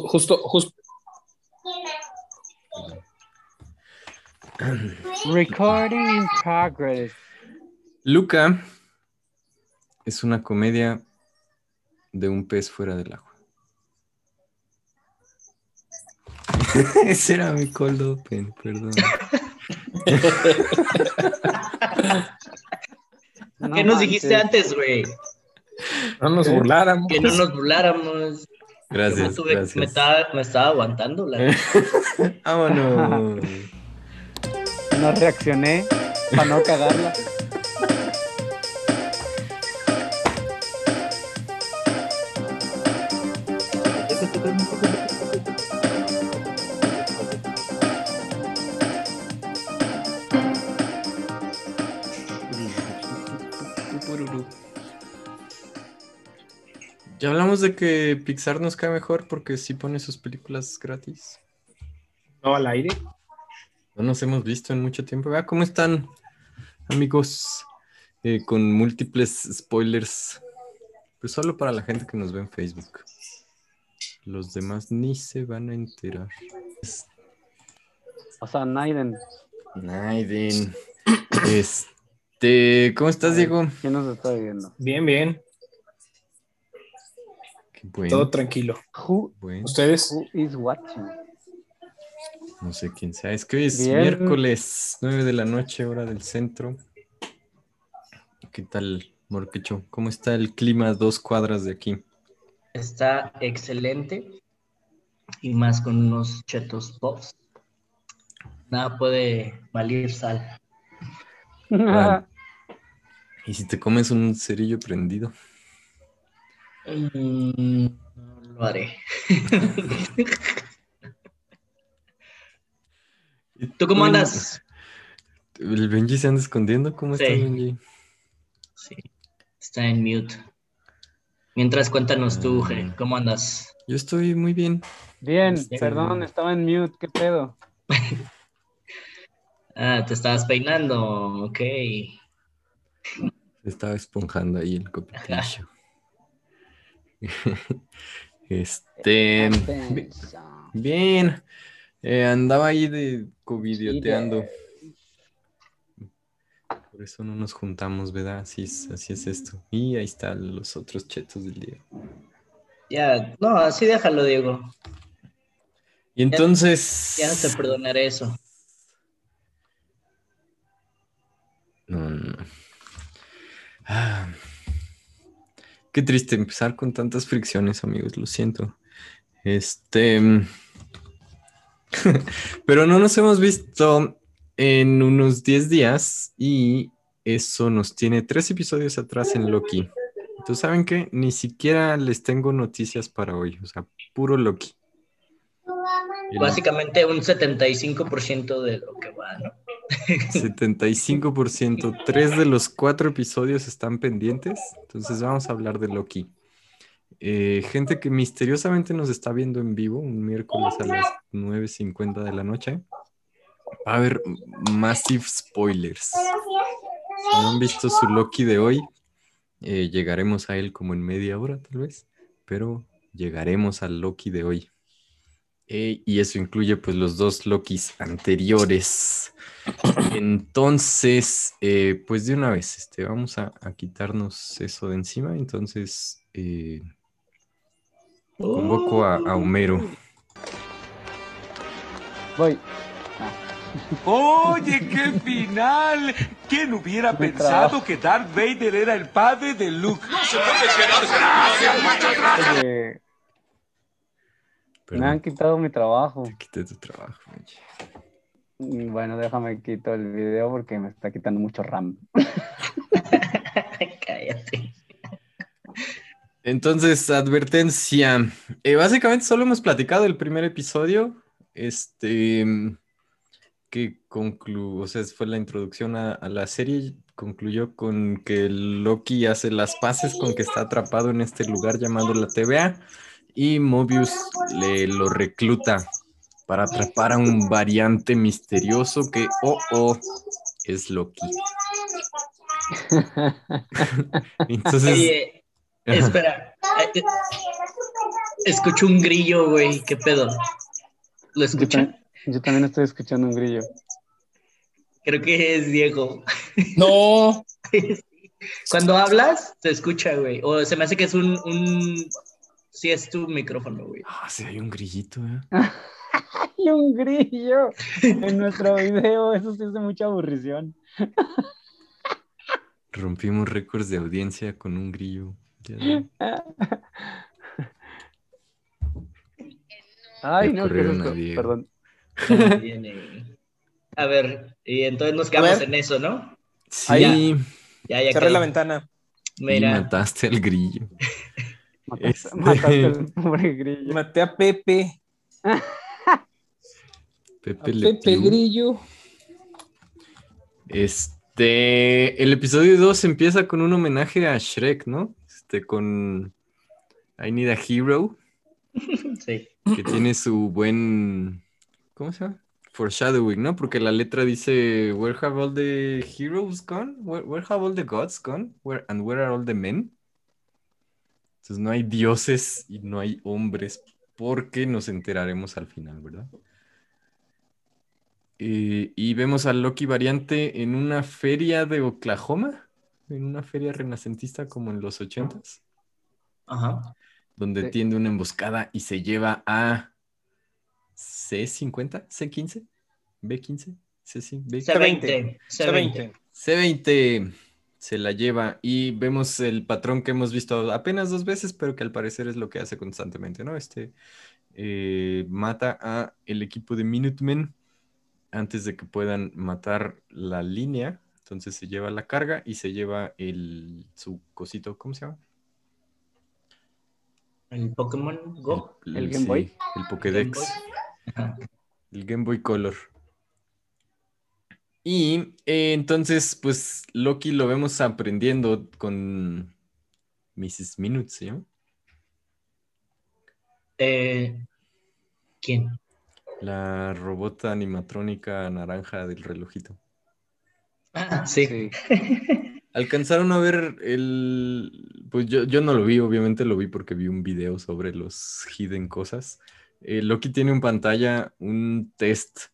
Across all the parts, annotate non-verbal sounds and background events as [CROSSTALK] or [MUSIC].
justo, justo. Recording in progress. Luca es una comedia de un pez fuera del agua. [LAUGHS] Ese era mi cold open, perdón. ¿Qué nos dijiste antes, güey? No nos burláramos. Que no nos burláramos. Gracias. Tuve- gracias. Me, estaba, me estaba aguantando. La... [LAUGHS] Vámonos. No reaccioné para no cagarla. Ya hablamos de que Pixar nos cae mejor porque sí pone sus películas gratis. No al aire. No nos hemos visto en mucho tiempo. Vea cómo están, amigos, Eh, con múltiples spoilers. Pues solo para la gente que nos ve en Facebook. Los demás ni se van a enterar. O sea, Naiden, Naiden. Este, ¿cómo estás, Diego? ¿quién nos está viendo? Bien, bien. Bueno. Todo tranquilo. Who, bueno. ¿Ustedes? who is watching? No sé quién sea. Es que hoy es Bien. miércoles, 9 de la noche, hora del centro. ¿Qué tal, Morquecho? ¿Cómo está el clima a dos cuadras de aquí? Está excelente. Y más con unos chetos pops. Nada puede valer sal. Ah. ¿Y si te comes un cerillo prendido? Mm, no lo haré. [LAUGHS] ¿Tú cómo andas? ¿El Benji se anda escondiendo? ¿Cómo Sí. está Benji? Sí, está en mute. Mientras cuéntanos tú, Ah. G, ¿cómo andas? Yo estoy muy bien. Bien, Este- perdón, estaba en mute, ¿qué pedo? [LAUGHS] Ah, te estabas peinando, ok. Estaba esponjando ahí el copitillo. [LAUGHS] [LAUGHS] este. bi- Bien. Eh, andaba ahí de covidioteando. Por eso no nos juntamos, ¿verdad? Así es, así es esto. Y ahí están los otros chetos del día. Ya, no, así déjalo, Diego. Y entonces. Ya no te perdonaré eso. No, no. Ah, qué triste empezar con tantas fricciones, amigos, lo siento. Este. [LAUGHS] Pero no nos hemos visto en unos 10 días y eso nos tiene tres episodios atrás en Loki. Entonces, ¿saben qué? Ni siquiera les tengo noticias para hoy, o sea, puro Loki. Básicamente un 75% de lo que va, ¿no? 75%. Tres de los cuatro episodios están pendientes. Entonces vamos a hablar de Loki. Eh, gente que misteriosamente nos está viendo en vivo un miércoles a las 9.50 de la noche. Va a haber massive spoilers. Si no han visto su Loki de hoy, eh, llegaremos a él como en media hora tal vez. Pero llegaremos al Loki de hoy. Eh, y eso incluye pues los dos Lokis anteriores. Entonces, eh, pues de una vez, este, vamos a, a quitarnos eso de encima. Entonces, eh, convoco a, a Homero. Voy. Oye, qué final. ¿Quién hubiera pensado que Darth Vader era el padre de Luke? Me han quitado mi trabajo. te quité tu trabajo. Benji. Mm, Bueno, déjame quito el video porque me está quitando mucho RAM. [LAUGHS] Cállate. Entonces, advertencia. Eh, básicamente solo hemos platicado el primer episodio. Este que concluyó, o sea, fue la introducción a, a la serie. Concluyó con que Loki hace las paces con que está atrapado en este lugar llamado la TVA. Y Mobius le lo recluta para atrapar a un variante misterioso que, oh, oh, es Loki. [LAUGHS] Entonces, Oye, espera. Escucho un grillo, güey. ¿Qué pedo? ¿Lo escuchan? yo también estoy escuchando un grillo. Creo que es Diego. No. [LAUGHS] Cuando hablas, se escucha, güey. O se me hace que es un, un... Sí, es tu micrófono, güey. Ah, sí, hay un grillito, ¿eh? [LAUGHS] ¡Hay un grillo! En nuestro video, eso sí es de mucha aburrición. Rompimos récords de audiencia con un grillo. Ay, no, ¿qué es corrieron a esto? Perdón. A ver, y entonces nos quedamos en eso, ¿no? Sí, Ahí. Ya, ya Cerré quedó. la ventana. y Mira, mataste al grillo. Mataste, Este- mataste al pobre grillo. Maté a Pepe. [LAUGHS] Pepe A. Grillo. Este, el episodio 2 empieza con un homenaje a Shrek, ¿no? Este, con I Need a Hero, [LAUGHS] sí. que tiene su buen, ¿cómo se llama? Foreshadowing, ¿no? Porque la letra dice, Where have all the heroes gone? Where, where have all the gods gone? Where, and where are all the men? Entonces no hay dioses y no hay hombres, porque nos enteraremos al final, ¿verdad? Eh, y vemos a Loki variante en una feria de Oklahoma, en una feria renacentista como en los ochentas, Ajá. donde Sí. tiende una emboscada y se lleva a C50, C15, B15, C5, B- C20. C20. C20. C20 se la lleva y vemos el patrón que hemos visto apenas dos veces, pero que al parecer es lo que hace constantemente, ¿no? Este eh, mata a el equipo de Minutemen antes de que puedan matar la línea. Entonces se lleva la carga y se lleva el su cosito, ¿cómo se llama? ¿El Pokémon Go? ¿El Game Boy? el Pokédex. Game Boy. Ajá. El Game Boy Color. Y eh, entonces, pues Loki lo vemos aprendiendo con Mrs. Minutes, ¿sí? Eh, ¿Quién? La robota animatrónica naranja del relojito. Ah, sí. Sí. [LAUGHS] Alcanzaron a ver el... Pues yo, yo no lo vi, obviamente lo vi porque vi un video sobre los hidden cosas. Eh, Loki tiene en pantalla un test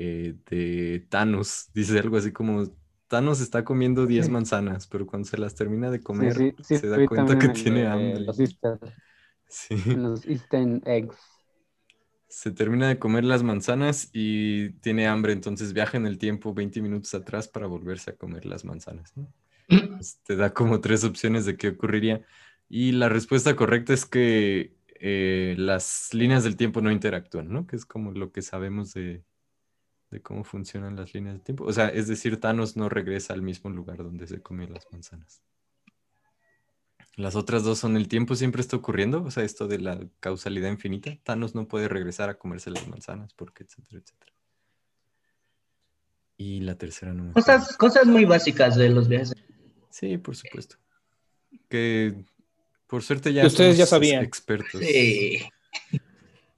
eh, de Thanos. [LAUGHS] Dice algo así como, Thanos está comiendo 10 manzanas, pero cuando se las termina de comer, sí, sí, sí, se da cuenta que tiene hambre. Los Easter, [LAUGHS] los eggs. Se termina de comer las manzanas y tiene hambre, entonces viaja en el tiempo 20 minutos atrás para volverse a comer las manzanas. ¿no? [CLEARS THROAT] Entonces, te da como tres opciones de qué ocurriría. Y la respuesta correcta es que eh, las líneas del tiempo no interactúan, ¿no? Que es como lo que sabemos de, de cómo funcionan las líneas del tiempo. O sea, es decir, Thanos no regresa al mismo lugar donde se comió las manzanas. Las otras dos son el tiempo siempre está ocurriendo, o sea, esto de la causalidad infinita. Thanos no puede regresar a comerse las manzanas, porque etcétera, etcétera. Y la tercera no me. Cosas, cosas muy básicas de los viajes. Sí, por supuesto. Que por suerte ya ustedes ya sabían. expertos. Sí.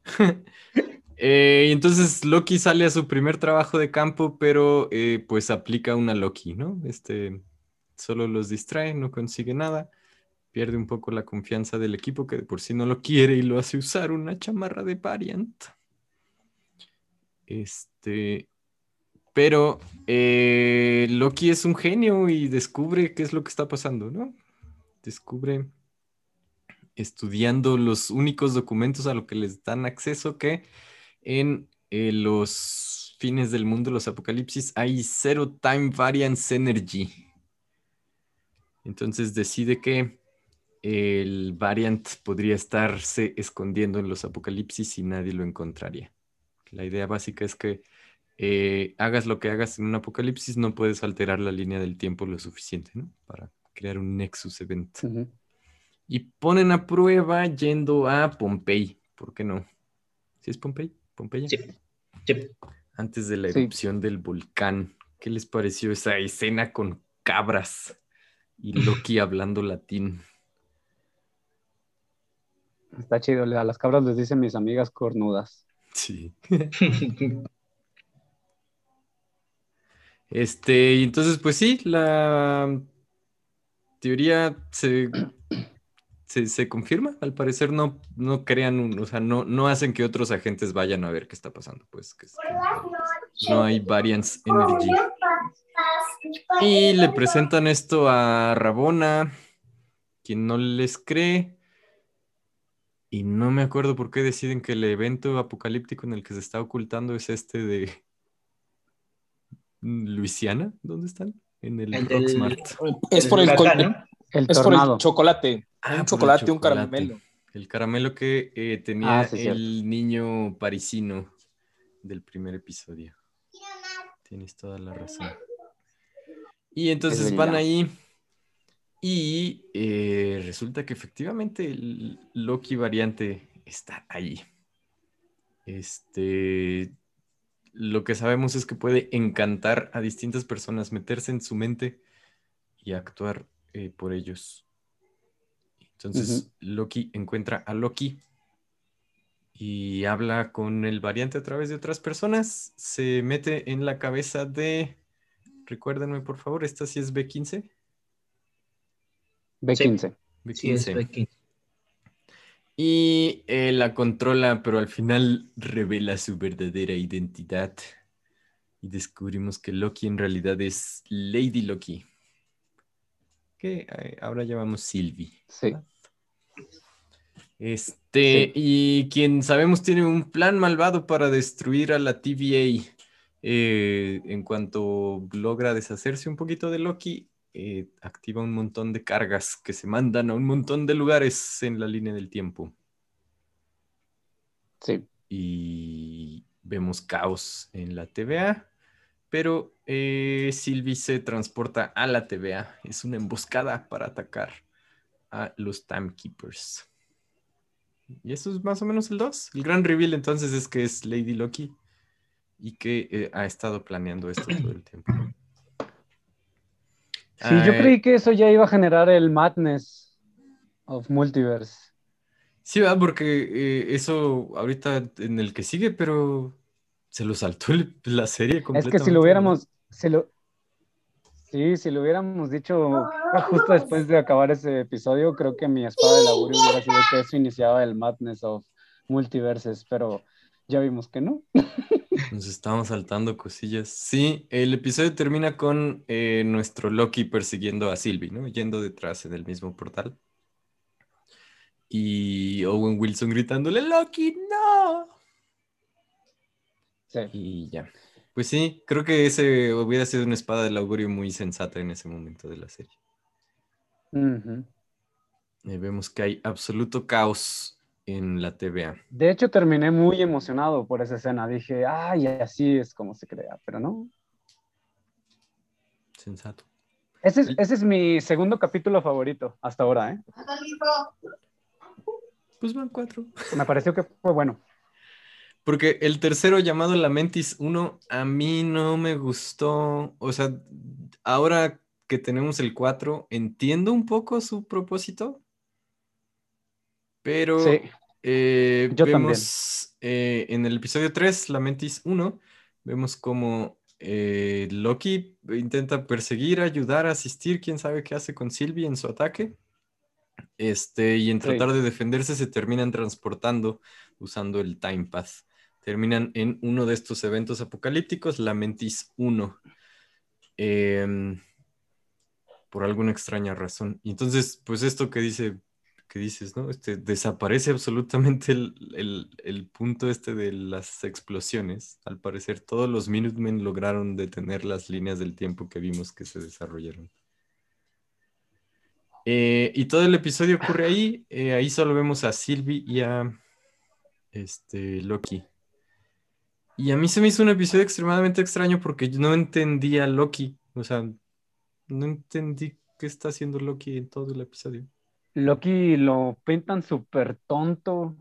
[LAUGHS] Eh, entonces Loki sale a su primer trabajo de campo, pero eh, pues aplica una Loki, ¿no? Este solo los distrae, no consigue nada, pierde un poco la confianza del equipo que de por sí no lo quiere y lo hace usar una chamarra de Variant. Este, pero eh, Loki es un genio y descubre qué es lo que está pasando, ¿no? Descubre estudiando los únicos documentos a los que les dan acceso que en eh, los fines del mundo, los apocalipsis, hay Zero Time Variance Energy. Entonces decide que el variant podría estarse escondiendo en los apocalipsis y nadie lo encontraría. La idea básica es que eh, hagas lo que hagas en un apocalipsis, no puedes alterar la línea del tiempo lo suficiente, ¿no? Para crear un Nexus Event. Y ponen a prueba yendo a Pompey. ¿Por qué no? ¿Sí es Pompey? ¿Pompeya? Sí. Sí. Antes de la Sí. erupción del volcán. ¿Qué les pareció esa escena con cabras y Loki hablando latín? Está chido. A las cabras les dicen mis amigas cornudas. Sí. [LAUGHS] Este, y entonces, pues sí, la teoría se, se, se confirma. Al parecer no, no crean, un- o sea, no, no hacen que otros agentes vayan a ver qué está pasando. Pues que no hay variance energy. Y le presentan esto a Rabona, quien no les cree. Y no me acuerdo por qué deciden que el evento apocalíptico en el que se está ocultando es este de Luisiana. ¿Dónde están? En el, El. Es por el, ¿no? El es por el chocolate. Ah, un chocolate, un caramelo. El caramelo que eh, tenía Ah, sí, cierto. el niño parisino del primer episodio. Tienes toda la razón. Y entonces van ahí y eh, resulta que efectivamente el Loki variante está ahí. Este, lo que sabemos es que puede encantar a distintas personas, meterse en su mente y actuar eh, por ellos. Entonces Loki encuentra a Loki y habla con el variante a través de otras personas. Se mete en la cabeza de. Recuérdenme, por favor, esta sí es B15. B15. B15. Sí, es Becky. Y eh, la controla, pero al final revela su verdadera identidad. Y descubrimos que Loki en realidad es Lady Loki. Que eh, ahora llamamos Sylvie. Sí. Este, Sí. y quien sabemos tiene un plan malvado para destruir a la TVA. eh, en cuanto logra deshacerse un poquito de Loki, eh, activa un montón de cargas que se mandan a un montón de lugares en la línea del tiempo. Sí. Y vemos caos en la TVA, pero eh, Sylvie se transporta a la TVA. Es una emboscada para atacar a los Timekeepers. Y eso es más o menos el 2. El gran reveal entonces es que es Lady Loki y que eh, ha estado planeando esto todo el tiempo. Sí, yo Ah, creí que eso ya iba a generar el madness of multiverse. Sí, va, porque eh, eso ahorita en el que sigue, pero se lo saltó el- la serie Es completamente. que si lo hubiéramos, si lo, sí, si lo hubiéramos dicho justo después de acabar ese episodio, creo que mi espada del augurio hubiera sido que eso iniciaba el madness of multiverses, pero ya vimos que no. [LAUGHS] Nos estamos saltando cosillas. Sí, el episodio termina con eh, nuestro Loki persiguiendo a Sylvie, ¿no? Yendo detrás en el mismo portal. Y Owen Wilson gritándole, Loki, no. Sí. Y ya. Pues sí, creo que ese hubiera sido una espada del augurio muy sensata en ese momento de la serie. Ujú. Eh, vemos que hay absoluto caos en la TVA. De hecho, terminé muy emocionado por esa escena. Dije, ay, así es como se crea, pero no. Sensato. Ese es, ese es mi segundo capítulo favorito hasta ahora, ¿eh? Pues van cuatro. Me pareció que fue bueno. Porque el tercero llamado Lamentis 1 a mí no me gustó. O sea, ahora que tenemos el 4, entiendo un poco su propósito. Pero Sí, eh, Yo vemos eh, en el episodio 3, Lamentis 1, vemos como eh, Loki intenta perseguir, ayudar, asistir, quién sabe qué hace con Sylvie en su ataque. Este, y en Sí. tratar de defenderse se terminan transportando usando el Time Path. Terminan en uno de estos eventos apocalípticos, Lamentis 1. Em, por alguna extraña razón. Y entonces, pues esto que dice, que dices, ¿no? Este, desaparece absolutamente el, el- punto este de las explosiones. Al parecer, todos los Minutemen lograron detener las líneas del tiempo que vimos que se desarrollaron. Eh, y todo el episodio ocurre ahí. eh, ahí solo vemos a Sylvie y a este, Loki. Y a mí se me hizo un episodio extremadamente extraño porque yo no entendía a Loki. O sea, no entendí qué está haciendo Loki en todo el episodio. Loki lo pintan súper tonto,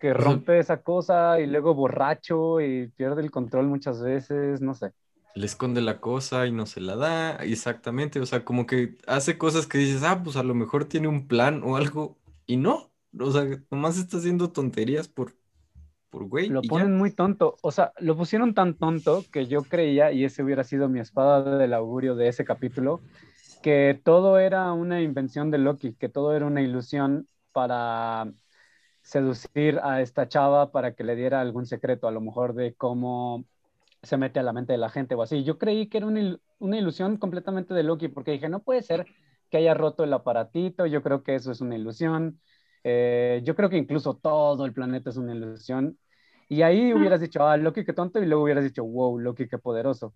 que rompe esa cosa y luego borracho y pierde el control muchas veces, no sé. Le esconde la cosa y no se la da. Exactamente. O sea, como que hace cosas que dices, ah, pues a lo mejor tiene un plan o algo. Y no. O sea, nomás está haciendo tonterías por, por güey. Lo y ya. ponen muy tonto, o sea, lo pusieron tan tonto que yo creía, y ese hubiera sido mi espada del augurio de ese capítulo, que todo era una invención de Loki, que todo era una ilusión para seducir a esta chava para que le diera algún secreto, a lo mejor de cómo se mete a la mente de la gente o así. Yo creí que era una, il- una ilusión completamente de Loki, porque dije, no puede ser que haya roto el aparatito, yo creo que eso es una ilusión, Eh, yo creo que incluso todo el planeta es una ilusión. Y ahí hubieras dicho, ah, Loki qué tonto, y luego hubieras dicho, wow, Loki qué poderoso.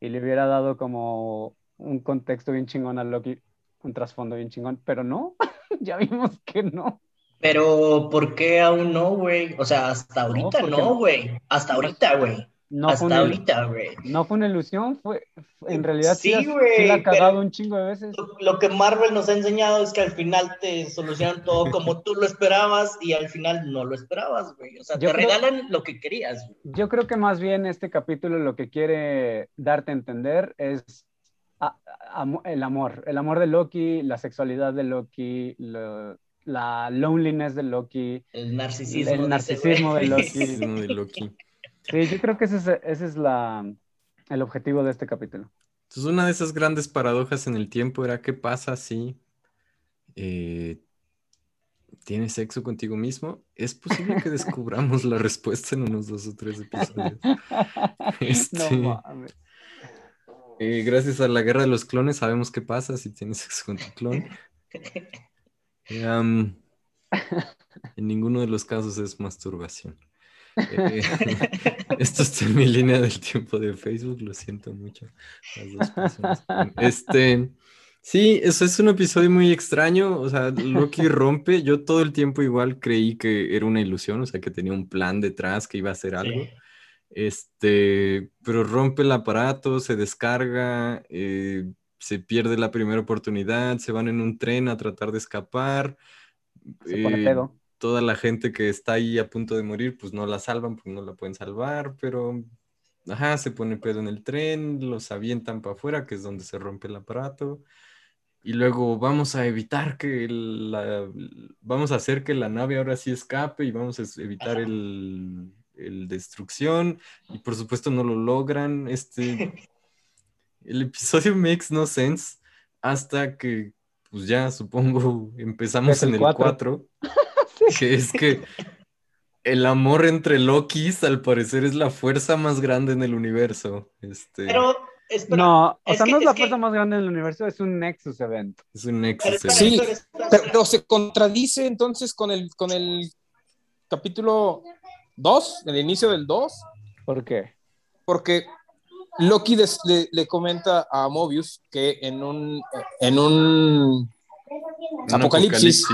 Y le hubiera dado como un contexto bien chingón a Loki, un trasfondo bien chingón, pero no, [LAUGHS] ya vimos que no. Pero, ¿por qué aún no, güey? O sea, hasta ahorita no, no. güey. Hasta ahorita, güey. No fue hasta una, ahorita, güey. no fue una ilusión, fue, fue- en realidad sí, la ha cagado un chingo de veces. Lo, lo que Marvel nos ha enseñado es que al final te solucionan todo como tú lo esperabas y al final no lo esperabas, güey. O sea, Yo te creo- regalan lo que querías, güey. Yo creo que más bien este capítulo lo que quiere darte a entender es a- el amor, el amor de Loki, la sexualidad de Loki, lo- la loneliness de Loki. El narcisismo. El [LAUGHS] narcisismo de Loki. Narcisismo de Loki. Sí, yo creo que ese es, ese es la, el objetivo de este capítulo. Entonces, una de esas grandes paradojas en el tiempo era qué pasa si eh, tienes sexo contigo mismo. Es posible que descubramos la respuesta en unos dos o tres episodios. [LAUGHS] Este- No mames. Eh, gracias a la guerra de los clones sabemos qué pasa si tienes sexo con tu clon. Am, [LAUGHS] en ninguno de los casos es masturbación. Eh, [LAUGHS] esto está en mi línea del tiempo de Facebook, lo siento mucho. las dos. Este, sí, eso es un episodio muy extraño. O sea, Loki [LAUGHS] rompe. Yo todo el tiempo igual creí que era una ilusión, o sea, que tenía un plan detrás, que iba a hacer algo. Este, pero rompe el aparato, se descarga, eh, se pierde la primera oportunidad, se van en un tren a tratar de escapar. Se pone eh, pedo. Toda la gente que está ahí a punto de morir, pues no la salvan, pues no la pueden salvar, pero ajá, se pone pedo en el tren, los avientan para afuera, que es donde se rompe el aparato. Y luego vamos a evitar que la, vamos a hacer que la nave ahora sí escape y vamos a evitar el, el destrucción y por supuesto no lo logran. Este, [LAUGHS] el episodio makes no sense hasta que, pues ya supongo, [LAUGHS] empezamos el en el cuatro. 4, [LAUGHS] que es que el amor entre Lokis al parecer es la fuerza más grande en el universo. Este, Pero, espera, No, o es sea, que- no es es la que- fuerza más grande del universo, es un Nexus Event. es un pero nexus. espera, Sí, Pero, se contradice entonces con el, con el capítulo 2, el inicio del 2, ¿Por qué? porque Loki des- le, le comenta a Mobius que en un, en un Un apocalipsis,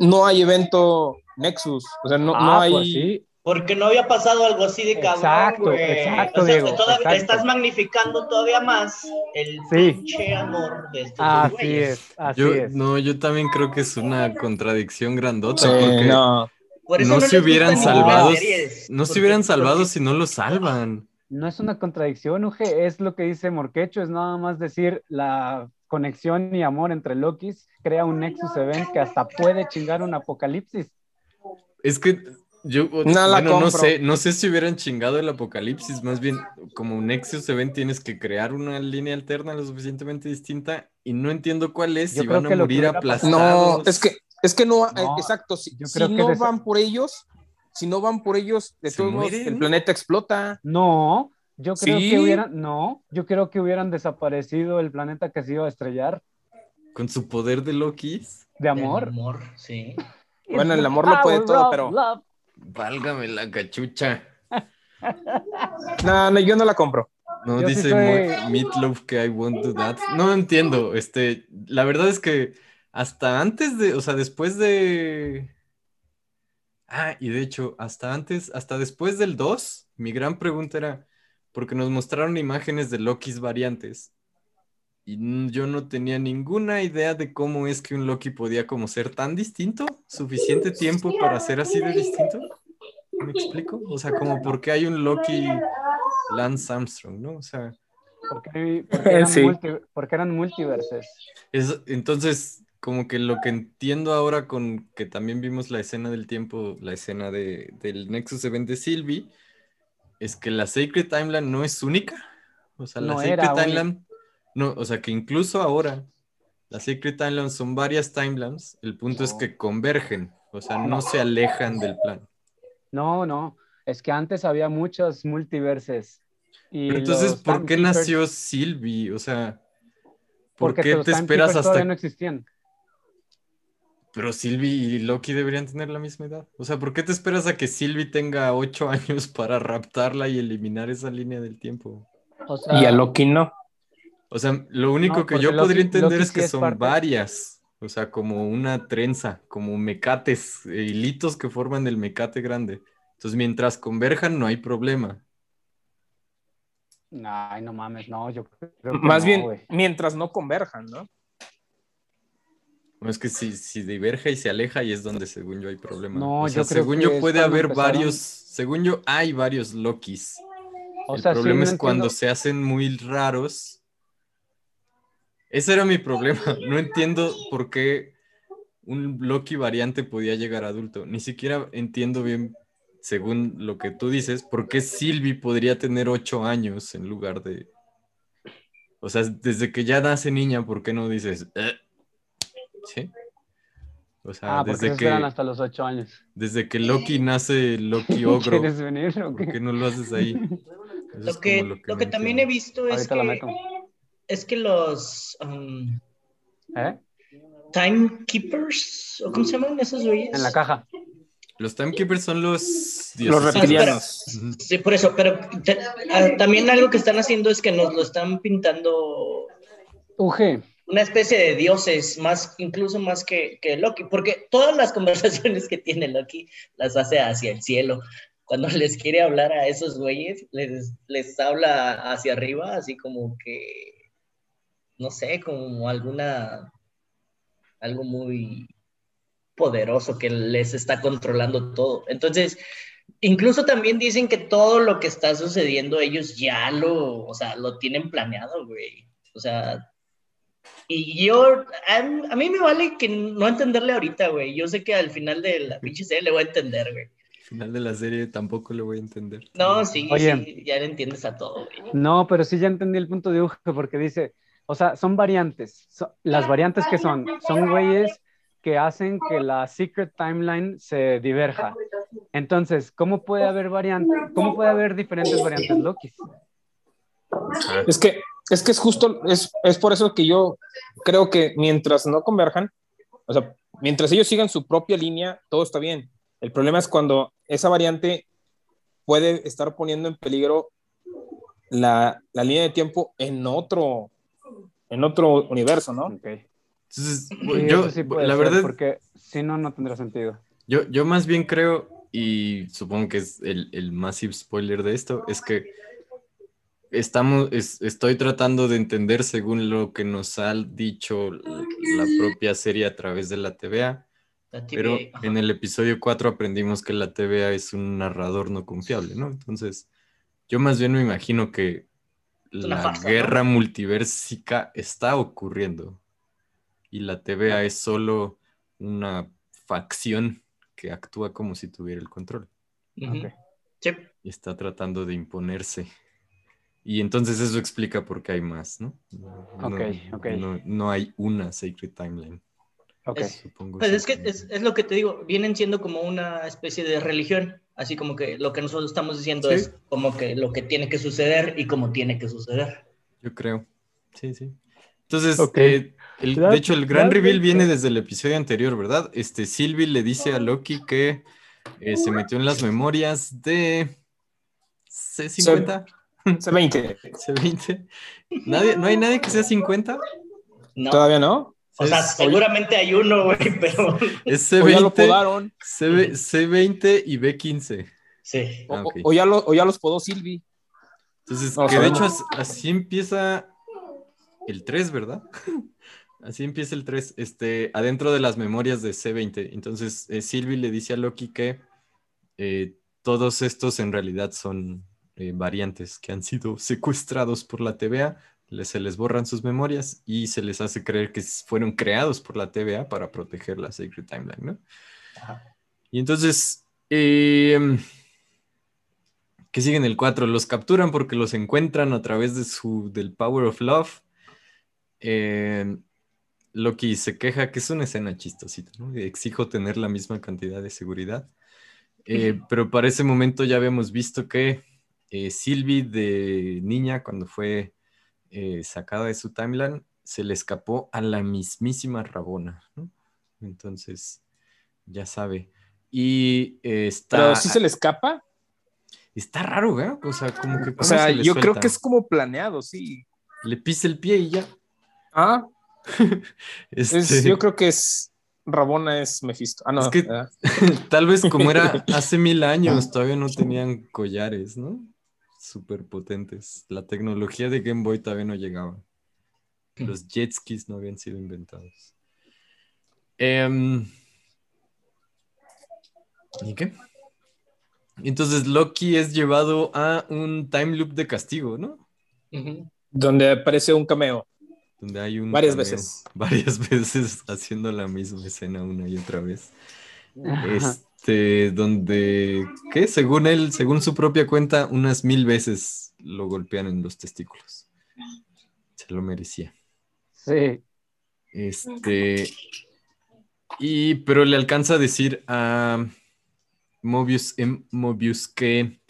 no hay evento Nexus, o sea, no, no ah, hay... pues sí. Porque no había pasado algo así de cabrón, Exacto, exacto, o sea, Diego, todavía exacto. estás magnificando todavía más el Sí. pinche amor de estos dos Así güeyes. es, así Yo, es. no, yo también creo que es una contradicción grandota Sí, porque no. Por no, no se hubieran salvado, series, no se hubieran salvado porque- si no lo salvan. No es una contradicción, Uge, es lo que dice Morquecho, es nada más decir la conexión y amor entre Lokis crea un Nexus Event que hasta puede chingar un apocalipsis. Es que yo, No bueno, no sé, no sé si hubieran chingado el apocalipsis, más bien como un Nexus Event tienes que crear una línea alterna lo suficientemente distinta y no entiendo cuál es, Yo si van a morir aplastados. No, es que, es que no, No, exacto, si, yo si creo que no van por ellos, si no van por ellos, de ¿Se todos modos, el planeta explota. No, yo creo Sí. que hubieran, no, yo creo que hubieran desaparecido el planeta que se iba a estrellar Con su poder de Lokis, de amor. De amor, sí. [LAUGHS] Bueno, el amor lo puede todo, pero- love. válgame la cachucha. No, no, yo no la compro. No Yo sí dice soy- Meatloaf que I won't do that. No entiendo. Este, la verdad es que hasta antes de, o sea, después de. Ah, y de hecho, hasta antes, hasta después del 2, mi gran pregunta era, porque nos mostraron imágenes de Lokis variantes. Y yo no tenía ninguna idea de cómo es que un Loki podía como ser tan distinto, suficiente tiempo para ser así de distinto. ¿Me explico? O sea, como porque hay un Loki Lance Armstrong, ¿no? O sea, Porque, porque eran, [LAUGHS] Sí. multi- porque eran multiverses. es, entonces, como que lo que entiendo ahora con que también vimos la escena del tiempo, la escena de, del Nexus Event de Sylvie, es que la Sacred Timeline no es única. O sea, la No Sacred. Timeline No, o sea que incluso ahora las Secret Timelines son varias timelines. El punto es que convergen, o sea, no se alejan del plan. No, no. Es que antes había muchos multiverses. Y Pero entonces, ¿por qué nació Sylvie? O sea, ¿por qué te esperas hasta no existían. Pero Sylvie y Loki deberían tener la misma edad. O sea, ¿por qué te esperas a que Sylvie tenga ocho [LAUGHS] años para raptarla y eliminar esa línea del tiempo? O sea, Y a Loki no. O sea, lo único No, que yo Loki- podría entender Loki es sí que es son parte- varias. O sea, como una trenza, como mecates, eh, hilitos que forman el mecate grande. Entonces, mientras converjan, no hay problema. Ay, no mames, no, yo creo que Más no, bien, mientras no converjan, ¿no? No es que si, si diverge y se aleja, y es donde según yo hay problema. No, o sea, yo creo según que yo puede haber empezaron- varios, según yo hay varios Lokis. O el sea, sí, problema no es cuando entiendo- se hacen muy raros. Ese era mi problema. No entiendo por qué un Loki variante podía llegar adulto. Ni siquiera entiendo bien, según lo que tú dices, por qué Sylvie podría tener ocho años en lugar de. O sea, desde que ya nace niña, ¿por qué no dices? "Eh"? ¿Sí? O sea, Ah, desde que, eran hasta los ocho años. desde que Loki nace Loki [LAUGHS] ogro, ¿Quieres venir o ¿por qué? qué no lo haces ahí? Eso Lo que, lo que también he visto es que, es que los um, ¿Eh? Timekeepers, ¿o cómo se llaman esos güeyes? En la caja. Los Timekeepers son los Los reptilianos. Sí, por eso, pero te- ah, también algo que están haciendo es que nos lo están pintando UG. Una especie de dioses, más, incluso más que, Loki, porque todas las [LAUGHS] conversaciones que tiene Loki las hace hacia el cielo. Cuando les quiere hablar a esos güeyes, les, les habla hacia arriba, así como que, no sé, como alguna, algo muy poderoso que les está controlando todo. Entonces, incluso también dicen que todo lo que está sucediendo ellos ya lo, o sea, lo tienen planeado, güey. O sea, y yo, a, a mí me vale que no entenderle ahorita, güey. Yo sé que al final de la pinche serie le voy a entender, güey. Al final de la serie tampoco lo voy a entender. No, sí, Oye. sí, ya le entiendes a todo, güey. No, pero sí ya entendí el punto de UG porque dice, o sea, son variantes. So- las variantes que son, son güeyes que hacen que la secret timeline se diverja. Entonces, ¿cómo puede haber variantes? ¿Cómo puede haber diferentes variantes Loki? Es que es que es justo, es, es por eso que yo creo que mientras no converjan, o sea, mientras ellos sigan su propia línea, todo está bien. El problema es cuando esa variante puede estar poniendo en peligro la, la línea de tiempo en otro, en otro universo, ¿no? Ok. Entonces, Sí, yo, sí la ser, verdad, porque si no, no tendrá sentido. yo, yo más bien creo, y supongo que es el, el massive spoiler de esto, es que estamos, es- estoy tratando de entender según lo que nos ha dicho la la propia serie a través de la TVA. La Pero ajá. en el episodio 4 aprendimos que la TVA es un narrador no confiable, ¿no? Entonces, yo más bien me imagino que la farsa, ¿no? guerra multiversica está ocurriendo y la TVA es solo una facción que actúa como si tuviera el control. Sí. y está tratando de imponerse. Y entonces eso explica por qué hay más, ¿no? No, Ok, no- ok. no- no hay una Sacred Timeline, Ok. Es- supongo. Pues es que es, es lo que te digo, vienen siendo como una especie de religión, así como que lo que nosotros estamos diciendo Sí. es como que lo que tiene que suceder y como tiene que suceder. Yo creo. Sí, sí. Entonces, eh, el- de hecho, el gran reveal viene desde el episodio anterior, ¿verdad? Este, Sylvie le dice a Loki que eh, se metió en las memorias de C50, [LAUGHS] C20. C20. ¿Nadie, ¿No hay nadie que sea 50? No, ¿Todavía no? o sea, Es- seguramente hay uno, güey, [LAUGHS] pero Es O ya lo C20, podaron. CB C20 y B15. sí. O, Ah, ok. o ya, lo, o ya los podó Silvi. Entonces, No que de hecho as- así empieza el 3, ¿verdad? [LAUGHS] Así empieza el 3, este, adentro de las memorias de C20. Entonces, eh, Sylvie le dice a Loki que eh, todos estos en realidad son eh, variantes que han sido secuestrados por la TVA, se les borran sus memorias y se les hace creer que fueron creados por la TVA para proteger la Sacred Timeline, ¿no? Y entonces, eh, ¿qué sigue en el 4? Los capturan porque los encuentran a través de su, del Power of Love eh, Loki se queja que es una escena chistosita, ¿no? Exijo tener la misma cantidad de seguridad. Eh, pero para ese momento ya habíamos visto que eh, Sylvie de niña, cuando fue eh, sacada de su timeline, se le escapó a la mismísima Rabona, ¿no? Entonces, ya sabe. Y eh, está... Pero sí se le escapa. Está raro, ¿verdad? O sea, como que... O ¿cómo sea, se yo creo que es como planeado, sí. Le pisa el pie y ya. Ah, [LAUGHS] es- Este, yo creo que es Rabona es Mephisto. Ah, no. Es que-. [LAUGHS] Tal vez como era [LAUGHS] hace mil años, todavía no tenían collares, ¿no? Súper potentes. La tecnología de Game Boy todavía no llegaba. Los jet skis no habían sido inventados. Em, ¿Y qué? Entonces Loki es llevado a un time loop de castigo, ¿no? Donde aparece un cameo. Donde hay un Varias cameo, veces. [LAUGHS] Varias veces haciendo la misma escena una y otra vez. Ajá. Este, donde, ¿qué? Según él, según su propia cuenta, unas mil veces lo golpean en los testículos. Se lo merecía. Sí. Este, y, pero le alcanza a decir a Mobius, em- Mobius que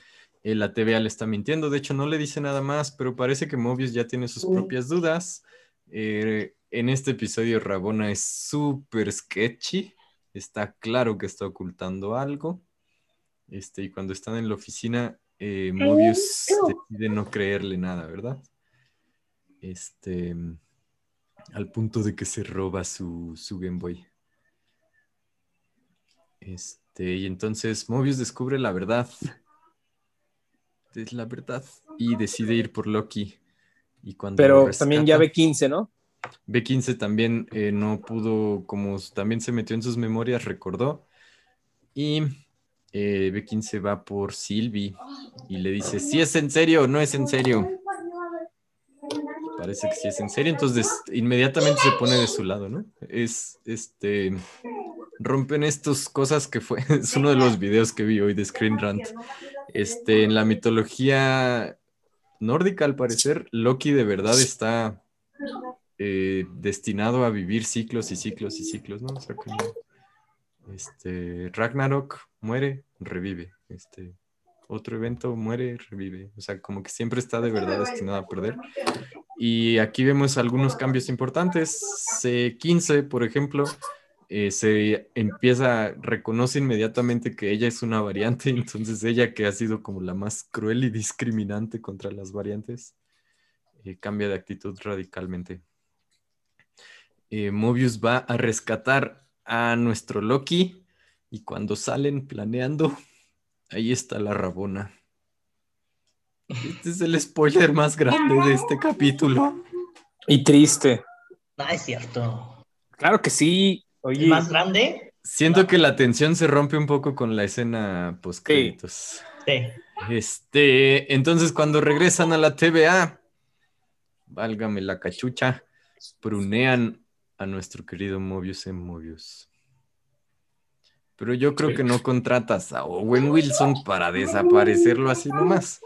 eh, la TVA le está mintiendo. De hecho, no le dice nada más, pero parece que Mobius ya tiene sus propias dudas. Eh, en este episodio, Rabona es súper sketchy. Está claro que está ocultando algo. Este, y cuando están en la oficina, eh, Mobius decide no creerle nada, ¿verdad? Este, al punto de que se roba su, su Game Boy. Este, y entonces Mobius descubre la verdad. Es la verdad. Y decide ir por Loki. Y cuando Pero también ya rescata- B15, ¿no? B15 también eh, no pudo, como también se metió en sus memorias, recordó. Y eh, B15 va por Sylvie y le dice, si es en serio no es en serio. Parece que sí es en serio, entonces inmediatamente se pone de su lado, ¿no? Es, este, rompen estas cosas que fue, [LAUGHS] es uno de los videos que vi hoy de Screen Rant. Este, en la mitología nórdica, al parecer, Loki de verdad está eh, destinado a vivir ciclos y ciclos y ciclos, ¿no? O sea, como, este, Ragnarok muere, revive. Este, otro evento muere, revive. O sea, como que siempre está de verdad destinado a perder. Y aquí vemos algunos cambios importantes. C15, por ejemplo, eh, se empieza, reconoce inmediatamente que ella es una variante, [LAUGHS] entonces ella que ha sido como la más cruel y discriminante contra las variantes, eh, cambia de actitud radicalmente. Eh, Mobius va a rescatar a nuestro Loki y cuando salen planeando, ahí está la Rabona. Este es el spoiler más grande de este capítulo. Y triste. No, es cierto. Claro que sí. ¿El Oye, más grande? Siento que la tensión se rompe un poco con la escena post créditos. Sí. Este, entonces cuando regresan a la TVA, válgame la cachucha, prunean a nuestro querido Mobius en Mobius. Pero yo creo que no contratas a Owen Wilson para desaparecerlo así nomás.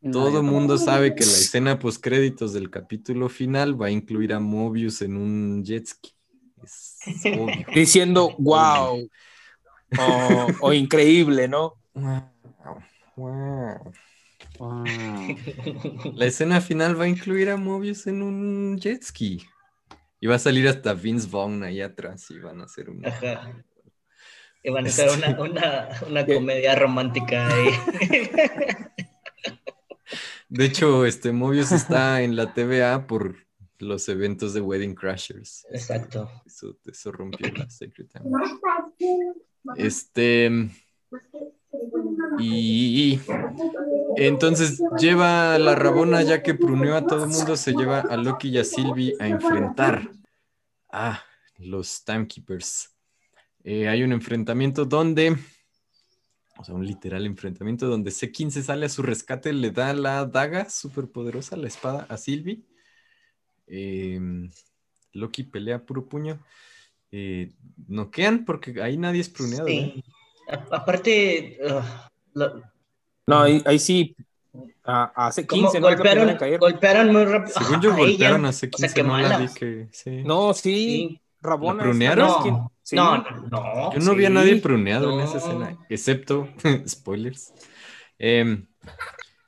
No, Todo el mundo sabe que la escena post créditos del capítulo final va a incluir a Mobius en un jet ski. Es obvio. diciendo wow. O, o increíble, ¿no? Wow, wow. Wow. La escena final va a incluir a Mobius en un jet ski. Y va a salir hasta Vince Vaughn ahí atrás y van a hacer un... Ajá. Y van a hacer una, Este. una, una comedia romántica ahí. De hecho, este Mobius está en la TVA por los eventos de Wedding Crashers. Exacto. Eso, eso rompió la Secret. Este... Y, entonces lleva a la Rabona, ya que pruneó a todo el mundo, se lleva a Loki y a Sylvie a enfrentar a los Timekeepers. Eh, hay un enfrentamiento donde, o sea, un literal enfrentamiento donde C15 sale a su rescate, le da la daga súper poderosa, la espada a Sylvie. Eh, Loki pelea puro puño. Eh, noquean porque ahí nadie es pruneado. ¿eh? Sí. A- aparte, No, ahí, ahí sí a- hace Como 15, ¿no? Golpearon, en caer. golpearon muy rápido. Según yo [LAUGHS] a golpearon ella. hace O sea, 15, qué no la vi malas. que... Sí. No, sí, Sí. Rabona. ¿La prunearon? No, sí. no, no. Yo no vi a nadie pruneado en esa escena, excepto, [LAUGHS] spoilers. Em,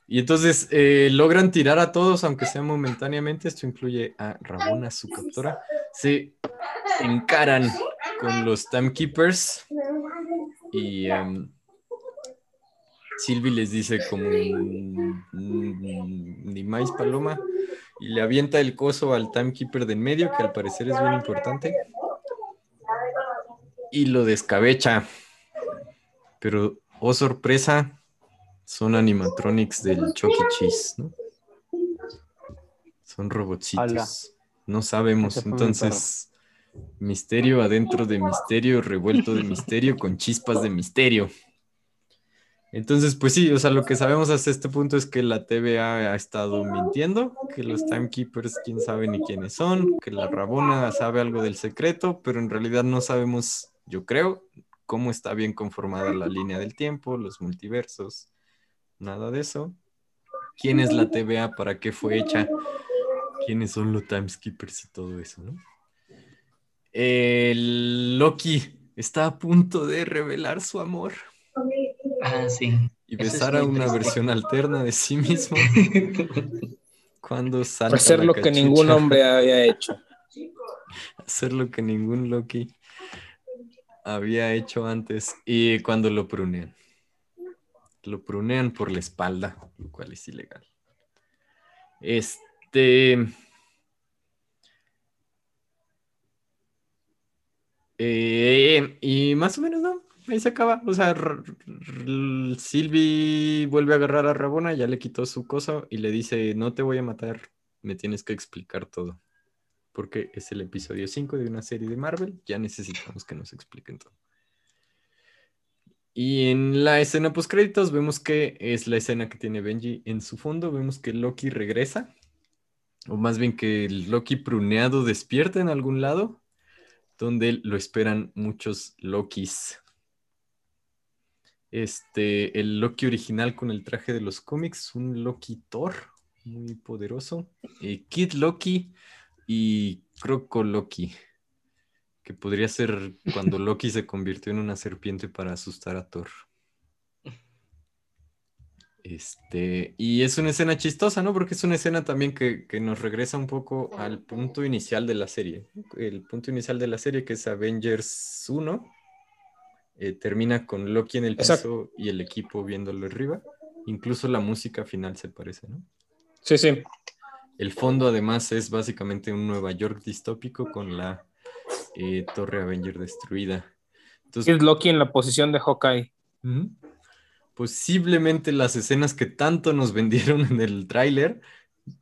y entonces eh, logran tirar a todos, aunque sea momentáneamente. Esto incluye a Rabona, su captora. Se encaran con los Timekeepers. Y em, Sylvie les dice como mm, ni más paloma. Y le avienta el coso al Timekeeper de en medio, que al parecer es bien importante y lo descabecha. Pero, oh sorpresa, son animatronics del Chucky E. Cheese, ¿no? Son robotcitos. No sabemos. Entonces, misterio adentro de misterio, revuelto de misterio, con chispas de misterio. Entonces, pues sí, o sea, lo que sabemos hasta este punto es que la TVA ha estado mintiendo, que los timekeepers quién sabe ni quiénes son, que la Rabona sabe algo del secreto, pero en realidad no sabemos, yo creo, cómo está bien conformada la línea del tiempo, los multiversos, nada de eso. ¿Quién es la TVA? ¿Para qué fue hecha? ¿Quiénes son los timekeepers y todo eso, no? El Loki está a punto de revelar su amor Ah, sí. y besar a una triste. versión alterna de sí mismo [LAUGHS] cuando salta Hacer lo que ningún hombre había hecho. [LAUGHS] hacer lo que ningún Loki había hecho antes y cuando lo prunean. Lo prunean por la espalda, lo cual es ilegal. Este. Eh, y más o menos, ¿no? Ahí se acaba. O sea, Sylvie vuelve a agarrar a Rabona, ya le quitó su cosa y le dice: No te voy a matar, me tienes que explicar todo porque es el episodio 5 de una serie de Marvel, ya necesitamos que nos expliquen todo. Y en la escena post créditos vemos que es la escena que tiene Benji en su fondo, vemos que Loki regresa, o más bien que el Loki pruneado despierta en algún lado, donde lo esperan muchos Lokis. Este, el Loki original con el traje de los cómics, un Loki Thor, muy poderoso. Eh, Kid Loki y Croco Loki, que podría ser cuando [LAUGHS] Loki se convirtió en una serpiente para asustar a Thor. Este, y es una escena chistosa, ¿no? Porque es una escena también que, que nos regresa un poco al punto inicial de la serie. El punto inicial de la serie, que es Avengers 1, eh, termina con Loki en el piso Exacto. y el equipo viéndolo arriba. Incluso la música final se parece, ¿no? Sí, sí. El fondo además es básicamente un Nueva York distópico con la eh, Torre Avenger destruida. Entonces, Es Loki en la posición de Hawkeye. Posiblemente las escenas que tanto nos [LAUGHS] vendieron en el tráiler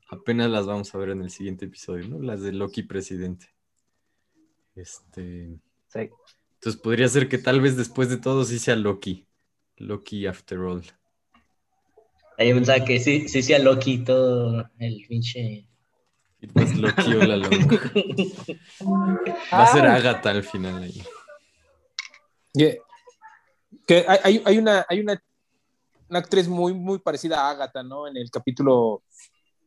apenas las vamos a ver en el siguiente episodio, ¿no? Las de Loki presidente. Este, Sí. entonces podría ser que tal vez después de todo sí sea Loki. Loki after all. Ahí pensaba que sí, sí sea Loki todo el pinche. It was Loki all [LAUGHS] along. Va a ser Agatha al final ahí. Que, que hay, hay- hay una, hay una, una actriz muy, muy parecida a Agatha, ¿no? En el capítulo.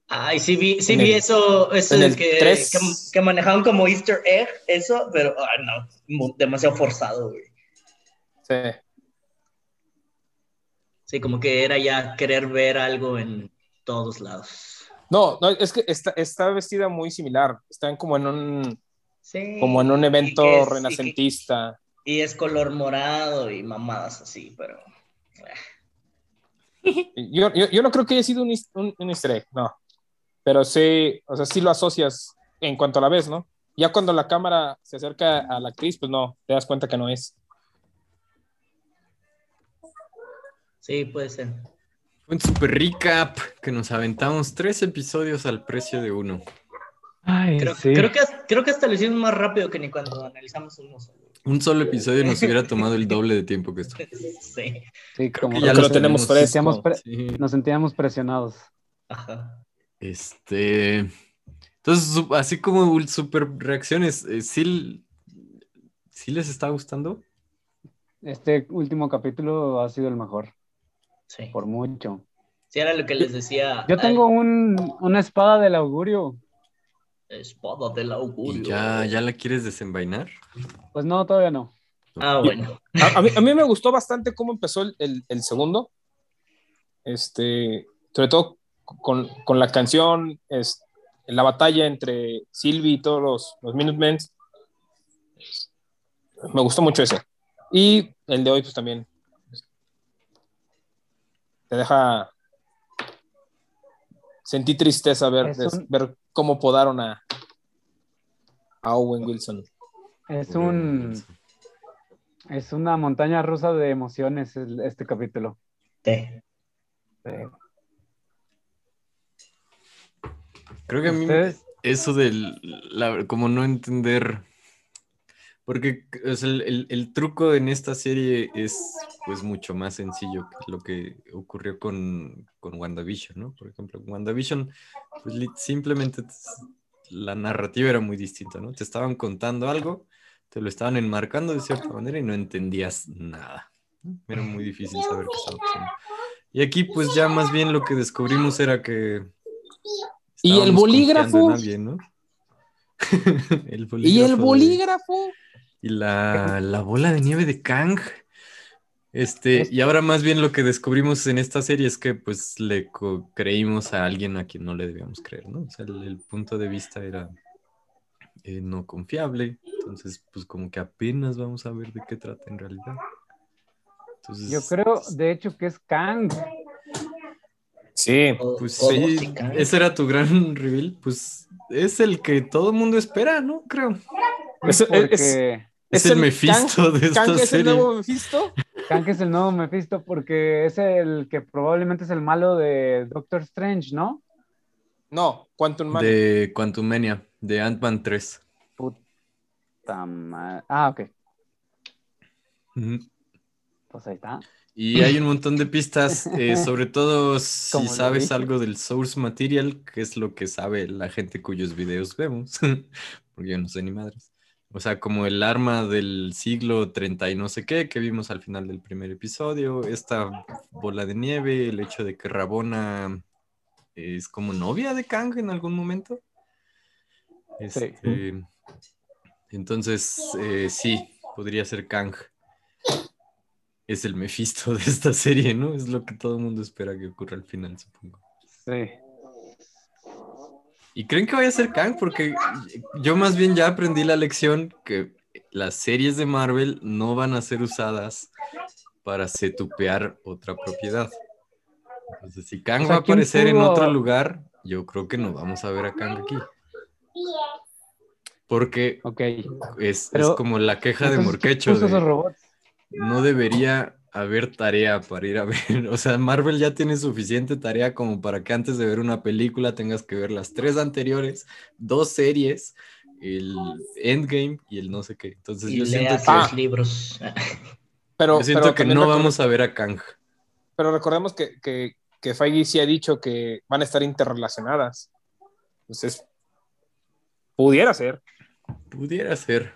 Ay, sí vi, sí vi el- eso, eso en de el que, que, que manejaban como Easter egg, eso, pero ay, no, demasiado forzado, güey. Sí. Sí, como que era ya querer ver algo en todos lados. No, no, es que está, está vestida muy similar. Están como en un, Sí. como en un evento que es- y que- renacentista. Y, es color morado y mamadas así, pero. eh, Yo, yo, yo no creo que haya sido un, un, un easter egg, no. Pero sí, o sea, sí lo asocias en cuanto a la ves, ¿no? Ya cuando la cámara se acerca a la actriz, pues no, te das cuenta que no es. Sí, puede ser. Un super recap que nos aventamos tres episodios al precio de uno. Ay, Creo, sí. creo, que, creo que hasta lo hicimos más rápido que ni cuando analizamos uno solo. Un solo episodio nos hubiera tomado el doble de tiempo que esto. [LAUGHS] Sí. Sí, como que que ya lo lo tenemos tenemos. nos sentíamos, fresco. pre- Sí. nos sentíamos presionados. Ajá. Este. Entonces, así como super reacciones, eh, ¿sí, sí les está gustando? Este último capítulo ha sido el mejor, Sí. por mucho. Sí, era lo que les decía. Yo tengo un, una espada del augurio. Espada del augurio. ¿Y ya, ya la quieres desenvainar? Pues no, todavía no. Ah, bueno. A, a mí, a mí me gustó bastante cómo empezó el, el- el segundo. Este, sobre todo con, con la canción, es, la batalla entre Sylvie y todos los, los Minutemen. Me gustó mucho ese. Y el de hoy, pues también. Te deja. Sentí tristeza ver, un- ver cómo podaron a, a Owen Wilson. Es un es una montaña rusa de emociones el- este capítulo. Sí. Creo que a mí ¿Ustedes? eso del, la- como no entender, porque o sea, el, el- el truco en esta serie es pues mucho más sencillo que lo que ocurrió con, con WandaVision, ¿no? Por ejemplo, con WandaVision, pues simplemente la narrativa era muy distinta, ¿no? Te estaban contando algo, te lo estaban enmarcando de cierta manera y no entendías nada. Era muy difícil saber qué estaba pasando. Y aquí pues ya más bien lo que descubrimos era que... ¿Y el bolígrafo? ¿no? [LAUGHS] el Y el de- bolígrafo. Y la, la bola de nieve de Kang. Este, Es- y ahora más bien lo que descubrimos en esta serie es que pues le creímos a alguien a quien no le debíamos creer, ¿no? O sea, el, el punto de vista era eh, no confiable. Entonces, pues como que apenas vamos a ver de qué trata en realidad. Entonces, Yo creo, de hecho, que es Kang. Sí. Pues sí, Sí, Kang. ese era tu gran reveal. Pues es el que todo el mundo espera, ¿no? Creo. Es, es- Porque Es, ¿Es el el Mephisto de esta ¿Kang es el nuevo Mephisto? Kang es el nuevo Mephisto porque es el que probablemente es el malo de Doctor Strange, ¿no? No, Quantum Man. De Quantumania, de Ant-Man 3. Puta ma- Ah, ok. Pues ahí está. Y hay un montón de pistas, eh, [LAUGHS] sobre todo si sabes dije. algo del source material, que es lo que sabe la gente cuyos videos vemos, [LAUGHS] porque yo no sé ni madres. O sea, como el arma del siglo 30 y no sé qué, que vimos al final del primer episodio, esta bola de nieve, el hecho de que Rabona es como novia de Kang en algún momento. Este, Entonces, eh, sí, podría ser Kang. Es el Mephisto de esta serie, ¿no? Es lo que todo el mundo espera que ocurra al final, supongo. Sí. ¿Y creen que vaya a ser Kang? Porque yo más bien ya aprendí la lección que las series de Marvel no van a ser usadas para setupear otra propiedad. Entonces, si Kang O sea, va a ¿quién aparecer en otro lugar, yo creo que no vamos a ver a Kang aquí. Porque es, es como la queja de Entonces, ¿quién Morquecho. de- no debería haber tarea para ir a ver. [LAUGHS] O sea, Marvel ya tiene suficiente tarea como para que antes de ver una película tengas que ver las tres anteriores, dos series, el Endgame y el no sé qué. Entonces Y yo siento leas que, los libros. Pero, yo siento pero que no vamos a ver a Kang. Pero recordemos que, que, que Feige sí ha dicho que van a estar interrelacionadas. Entonces, pudiera ser. Pudiera ser.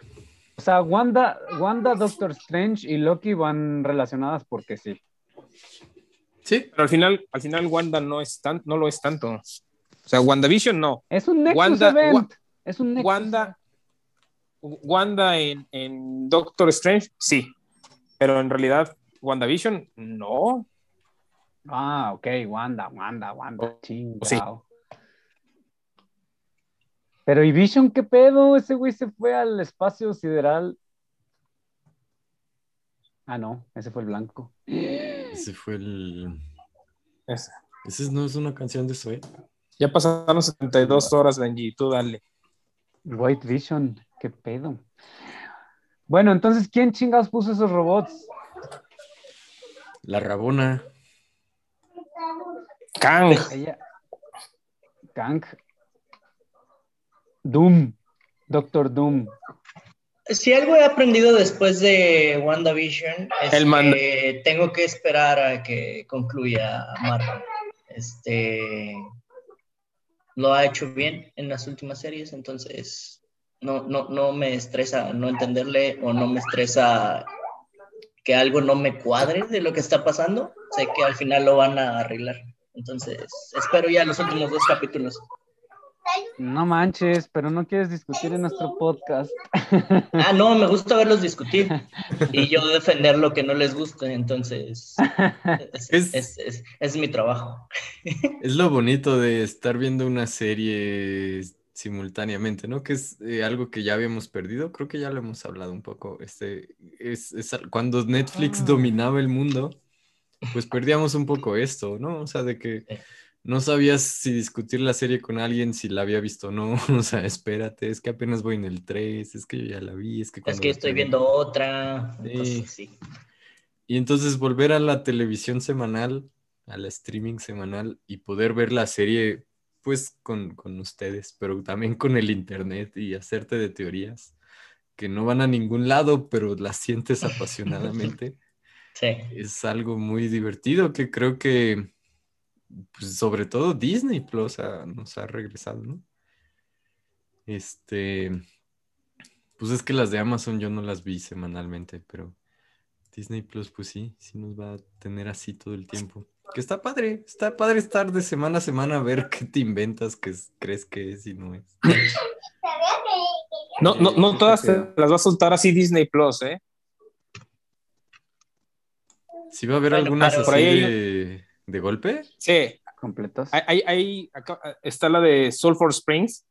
O sea, Wanda, Wanda, Doctor Strange y Loki van relacionadas porque sí. Sí, Pero al final, al final Wanda no es tan, no lo es tanto. O sea, WandaVision no. Es un Nexus Wanda- event. Wa- es un Nexus. Wanda, Wanda en, en Doctor Strange, sí. Pero en realidad, WandaVision, no. Ah, ok, Wanda, Wanda, Wanda. Oh, Chingao. Pero ¿y Vision qué pedo? Ese güey se fue al espacio sideral. Ah, no, ese fue el blanco. ese fue el. Es- Ese no es una canción de Zoe. ya pasaron 72 horas, Benji, tú dale. White Vision, qué pedo. Bueno, entonces, ¿quién chingados puso esos robots? La Rabona. Kang. Ella. Kang. Doom. Doctor Doom. Si algo he aprendido después de WandaVision es El que tengo que esperar a que concluya Marvel. Este lo ha hecho bien en las últimas series, entonces no, no, no me estresa no entenderle o no me estresa que algo no me cuadre de lo que está pasando. Sé que al final lo van a arreglar. Entonces, espero ya los últimos dos capítulos. No manches, pero no quieres discutir en nuestro podcast. Ah, no, me gusta verlos discutir y yo defender lo que no les gusta, entonces es, Es- es- es- es mi trabajo. Es lo bonito de estar viendo una serie simultáneamente, ¿no? Que es eh, algo que ya habíamos perdido. Creo que ya lo hemos hablado un poco. Este, es, cuando Netflix Ah. dominaba el mundo, pues perdíamos un poco esto, ¿no? O sea, de que Sí. No sabías si discutir la serie con alguien, si la había visto o no. [LAUGHS] O sea, espérate, es que apenas voy en el 3, es que yo ya la vi, es que Es que estoy viendo otra, Sí. entonces sí. Y entonces volver a la televisión semanal, a la streaming semanal y poder ver la serie pues con, con ustedes, pero también con el internet y hacerte de teorías que no van a ningún lado, pero las sientes [LAUGHS] apasionadamente, Sí. es algo muy divertido que creo que pues, sobre todo Disney Plus ha- nos ha regresado, ¿no? Este, pues es que las de Amazon yo no las vi semanalmente, pero Disney Plus, pues sí, sí nos va a tener así todo el tiempo. Que está padre, está padre estar de semana a semana a ver qué te inventas, que es- crees que es y no es. No, no, no todas te las va a soltar así Disney Plus, ¿eh? ¿Sí va a haber Bueno, algunas pero- así Por ahí hay- de, de golpe? Sí, Completos. hay, hay- hay- acá está la de Sulphur Springs,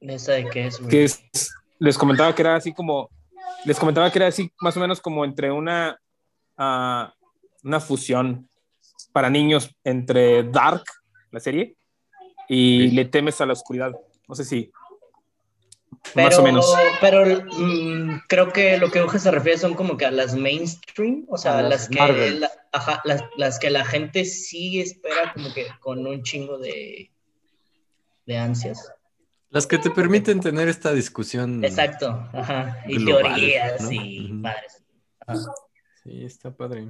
¿Esa de qué es? güey? que es- les comentaba que era así como, les comentaba que era así más o menos como entre una, ah, una fusión para niños entre Dark, la serie, y. Le temes a la oscuridad. No sé si. Pero, más o menos. pero mm, creo que lo que Uge se refiere son como que a las mainstream, o sea, A las, las que la, ajá, las, las que la gente sí espera como que con un chingo de, de ansias. Las que te permiten tener esta discusión. Exacto, ajá. Y Global, teorías ¿no? y padres. Sí, está padre.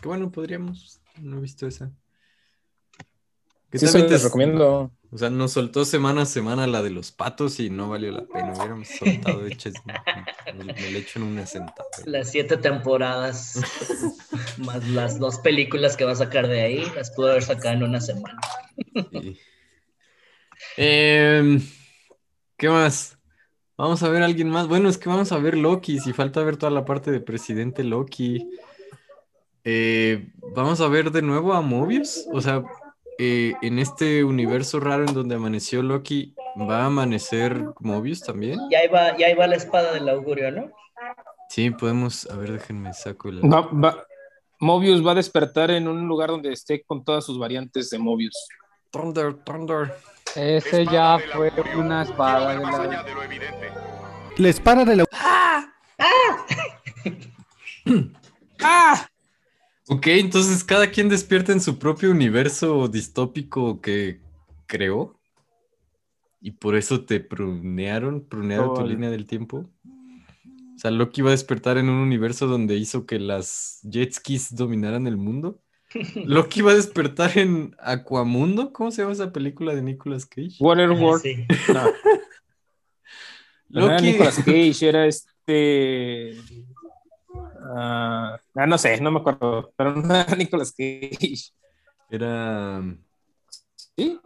Que bueno, podríamos. No he visto esa. Que Sí, también les te- recomiendo. O sea, nos soltó semana a semana la de los patos y no valió la pena. Hubiéramos soltado hechas. Me, me le echo en una sentada. Las siete temporadas, [LAUGHS] más las dos películas que va a sacar de ahí, las pudo haber sacado en una semana. Sí. Em, ¿qué más? Vamos a ver a alguien más. Bueno, es que vamos a ver Loki. Si falta ver toda la parte de presidente Loki. Eh, vamos a ver de nuevo a Mobius. O sea, eh, en este universo raro en donde amaneció Loki, ¿va a amanecer Mobius también? Y ahí va, y ahí va la espada del augurio, ¿no? Sí, podemos. A ver, déjenme saco la. Va- va- Mobius va a despertar en un lugar donde esté con todas sus variantes de Mobius. Thunder, Thunder. Ese ya fue una espada de la... La espada de la... ¡Ah! [CLEARS THROAT] [CLEARS THROAT] Ok, entonces cada quien despierta en su propio universo distópico que creó. Y por eso te prunearon, prunearon tu línea del tiempo. O sea, Loki va a despertar en un universo donde hizo que las jet skis dominaran el mundo. [LAUGHS] Loki va a despertar en Aquamundo. ¿Cómo se llama esa película de Nicolas Cage? Waterworld. Sí. No, no [LAUGHS] era Loki, Nicolas Cage, era este. Ah, ah, no sé, no me acuerdo. Pero no era [LAUGHS] Nicolas Cage. era. ¿Sí?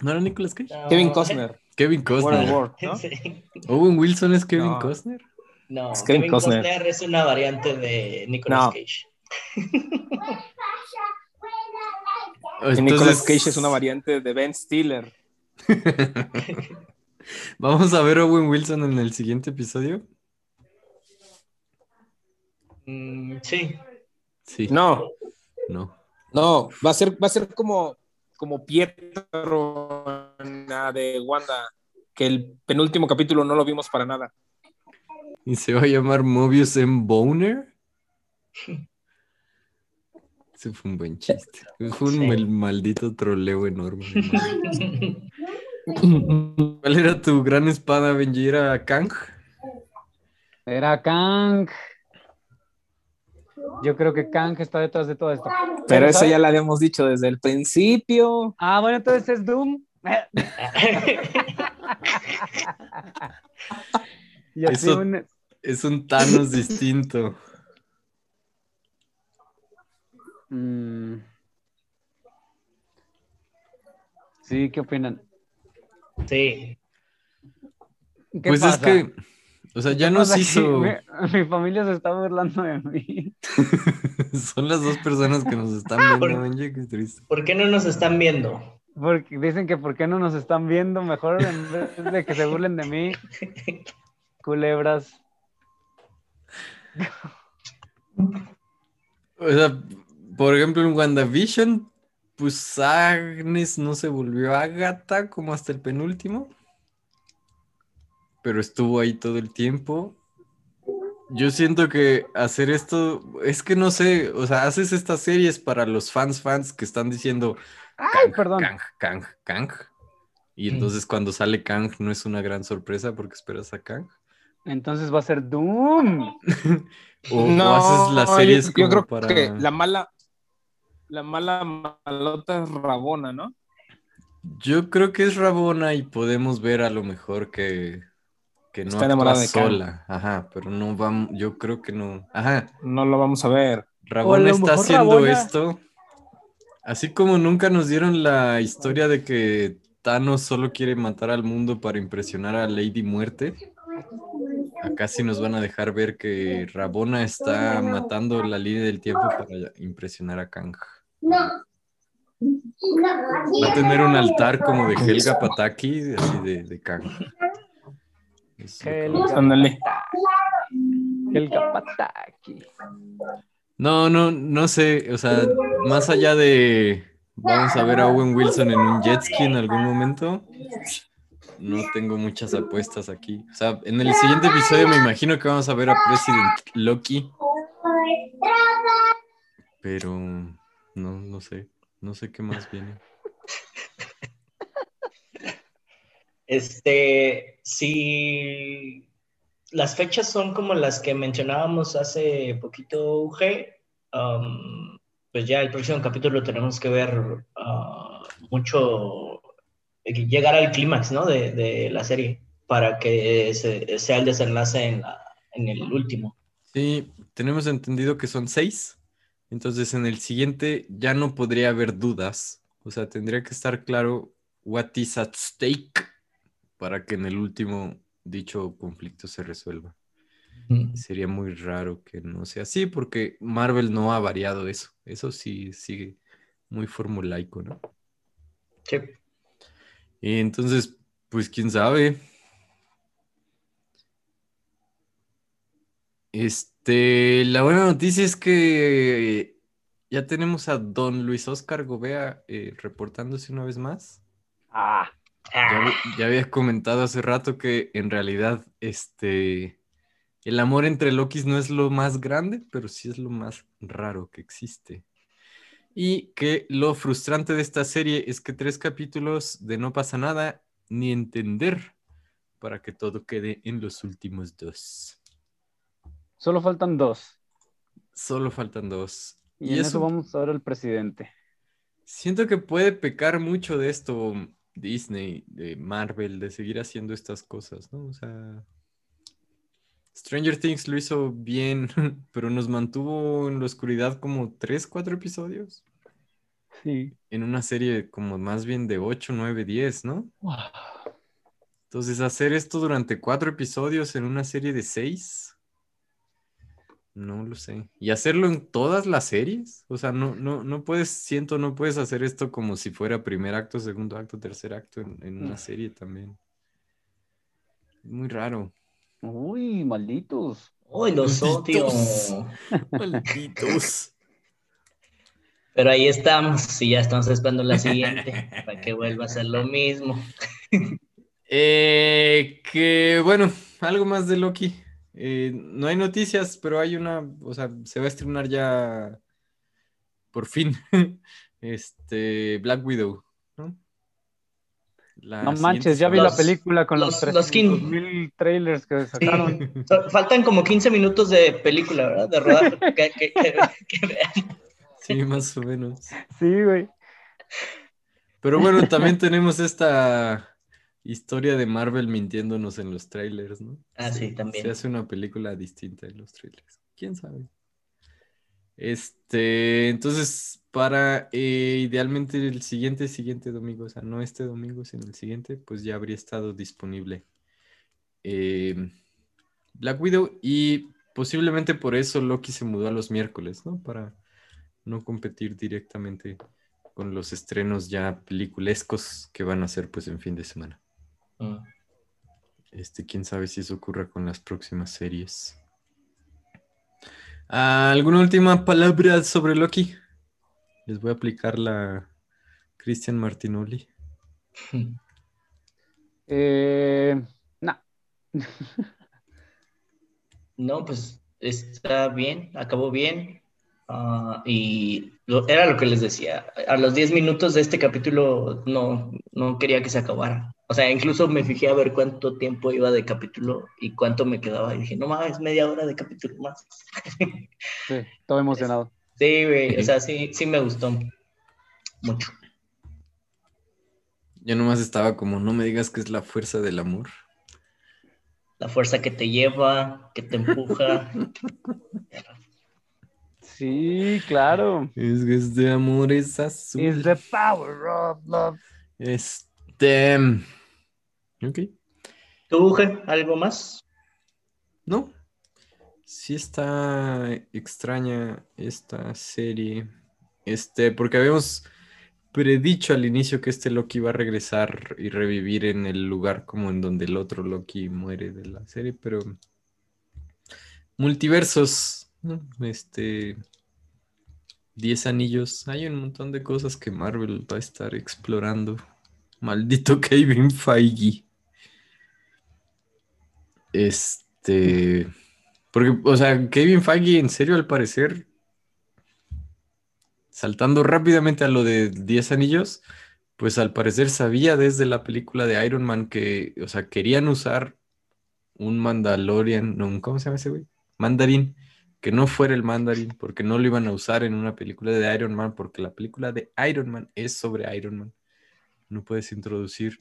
¿No era Nicolas Cage? No, Kevin Costner. Kevin Costner. Waterworld, ¿no? Sí. [LAUGHS] Owen Wilson es Kevin No. Costner. No, Es Kevin Kevin Costner. Costner. es una variante de Nicolas No. Cage. [LAUGHS] Nicolas Cage es una variante de Ben Stiller. Vamos a ver a Owen Wilson en el siguiente episodio. Mm, sí. Sí. No, No. no, va a ser, va a ser como, como Pietro de Wanda, que el penúltimo capítulo no lo vimos para nada. Y se va a llamar Mobius en Boner. [LAUGHS] Ese fue un buen chiste. Fue un Sí. mal- maldito troleo enorme. [LAUGHS] ¿Cuál era tu gran espada, Benji? ¿Era Kang? Era Kang. Yo creo que Kang está detrás de todo esto. Pero eso ¿sabes? ya lo habíamos dicho desde el principio. Ah, bueno, entonces es Doom. [LAUGHS] Y así Eso- un- Es un Thanos distinto. Mm. Sí, ¿qué opinan? Sí. ¿Qué Pues es que, o sea, ya ¿Qué nos hizo. Mi, [LAUGHS] mi familia se está burlando de mí. [LAUGHS] Son las dos personas que nos están viendo, Benji, qué triste. ¿Por qué no nos están viendo? Porque dicen que por qué no nos están viendo mejor en vez de que se burlen de mí. [LAUGHS] Culebras. O sea, por ejemplo, en WandaVision, pues Agnes no se volvió Agatha como hasta el penúltimo. Pero estuvo ahí todo el tiempo. Yo siento que hacer esto, es que no sé, o sea, haces estas series para los fans fans que están diciendo Ay, Kang, perdón. Kang, Kang, Kang. Y entonces cuando sale Kang no es una gran sorpresa porque esperas a Kang. Entonces va a ser Doom. [LAUGHS] O, o haces las series yo, yo como creo para... que la mala, la mala malota es Rabona, ¿no? Yo creo que es Rabona y podemos ver a lo mejor que, que no Está enamorada de Kang. sola. Ajá, pero no vamos, yo creo que no. Ajá, No lo vamos a ver. Rabona está haciendo Rabona- esto. Así como nunca nos dieron la historia de que Thanos solo quiere matar al mundo para impresionar a Lady Muerte. Acá sí nos van a dejar ver que Rabona está matando la línea del tiempo para impresionar a Kang. Va a tener un altar como de Helga Pataki, así de, de Kang. Es lo que vamos a- Ándale. El Kapataki. No, no, no sé, o sea, más allá de vamos a ver a Owen Wilson en un jet ski en algún momento, no tengo muchas apuestas aquí. O sea, en el siguiente episodio me imagino que vamos a ver a President Loki, pero no, no sé, no sé qué más viene. Este, si las fechas son como las que mencionábamos hace poquito, UG, um, pues ya el próximo capítulo tenemos que ver ah, mucho, eh, llegar al clímax, ¿no? De, de la serie, para que se- sea el desenlace en, la- en el último. Sí, tenemos entendido que son seis, entonces en el siguiente ya no podría haber dudas, o sea, tendría que estar claro what is at stake para que en el último dicho conflicto se resuelva. Sería muy raro que no sea así, porque Marvel no ha variado eso, eso sí sigue muy formulaico, ¿no? Sí. Y entonces, pues quién sabe. Este, la buena noticia es que ya tenemos a don Luis Oscar Gobea eh, reportándose una vez más. Ah, Ya, hab- ya había comentado hace rato que en realidad este, el amor entre Lokis no es lo más grande, pero sí es lo más raro que existe. Y que lo frustrante de esta serie es que tres capítulos de no pasa nada ni entender para que todo quede en los últimos dos. solo faltan dos. Solo faltan dos. Y, Y en eso eso vamos a ver al presidente. Siento que puede pecar mucho de esto Disney, de Marvel, de seguir haciendo estas cosas, ¿no? O sea, Stranger Things lo hizo bien, [LAUGHS] pero nos mantuvo en la oscuridad como tres, cuatro episodios. Sí. En una serie como más bien de 8, 9, 10, ¿no? Entonces, hacer esto durante cuatro episodios en una serie de seis, no lo sé. Y hacerlo en todas las series, o sea, no, no, no puedes, siento, no puedes hacer esto como si fuera primer acto, segundo acto, tercer acto en, en una serie también. Muy raro. Uy, malditos. Uy, los odio. Malditos. [LAUGHS] Malditos. Pero ahí estamos, y ya estamos esperando la siguiente, para que [LAUGHS] vuelva a ser lo mismo. Eh, que bueno, algo más de Loki. Eh, no hay noticias, pero hay una, o sea, se va a estrenar ya por fin [LAUGHS] este Black Widow, ¿no? La No manches, ya vi la película con los, los- los kin- mil trailers que sacaron. [LAUGHS] Faltan como 15 minutos de película, ¿verdad? De rodar. [LAUGHS] que, que- que- que vean. Sí, más o menos. Sí, güey. Pero bueno, también tenemos esta historia de Marvel mintiéndonos en los trailers, ¿no? Ah, sí, también. Se hace una película distinta en los trailers. ¿Quién sabe? Este, entonces, para eh, idealmente el siguiente, siguiente domingo, o sea, no este domingo, sino el siguiente, pues ya habría estado disponible eh, Black Widow y posiblemente por eso Loki se mudó a los miércoles, ¿no? Para no competir directamente con los estrenos ya peliculescos que van a ser pues en fin de semana. Mm. Este, quién sabe si eso ocurra con las próximas series. Ah, ¿Alguna última palabra sobre Loki? Les voy a aplicar la Christian Martinoli. [LAUGHS] Eh, no. [LAUGHS] No, pues está bien, acabó bien. Ah, y lo- era lo que les decía. A los 10 minutos de este capítulo no, no quería que se acabara. O sea, incluso me fijé a ver cuánto tiempo iba de capítulo y cuánto me quedaba. Y dije, no mames, media hora de capítulo más. [LAUGHS] Sí, todo emocionado. Sí, güey, o sea, sí, sí me gustó mucho. Yo nomás estaba como, no me digas que es la fuerza del amor. La fuerza que te lleva, que te empuja. [LAUGHS] Sí, claro. Es que este amor es azul. Is the power of love. Este. Ok. ¿Tú, Uge, algo más? No. Sí está extraña esta serie. Este, porque habíamos predicho al inicio que este Loki iba a regresar y revivir en el lugar como en donde el otro Loki muere de la serie, pero multiversos, ¿no? Este, Diez anillos, hay un montón de cosas que Marvel va a estar explorando. Maldito [LAUGHS] Kevin Feige. Este, porque, o sea, Kevin Feige, en serio, al parecer, saltando rápidamente a lo de 10 anillos, pues al parecer sabía desde la película de Iron Man que, o sea, querían usar un Mandalorian, no, ¿cómo se llama ese güey? Mandarín, que no fuera el Mandarín, porque no lo iban a usar en una película de Iron Man, porque la película de Iron Man es sobre Iron Man. No puedes introducir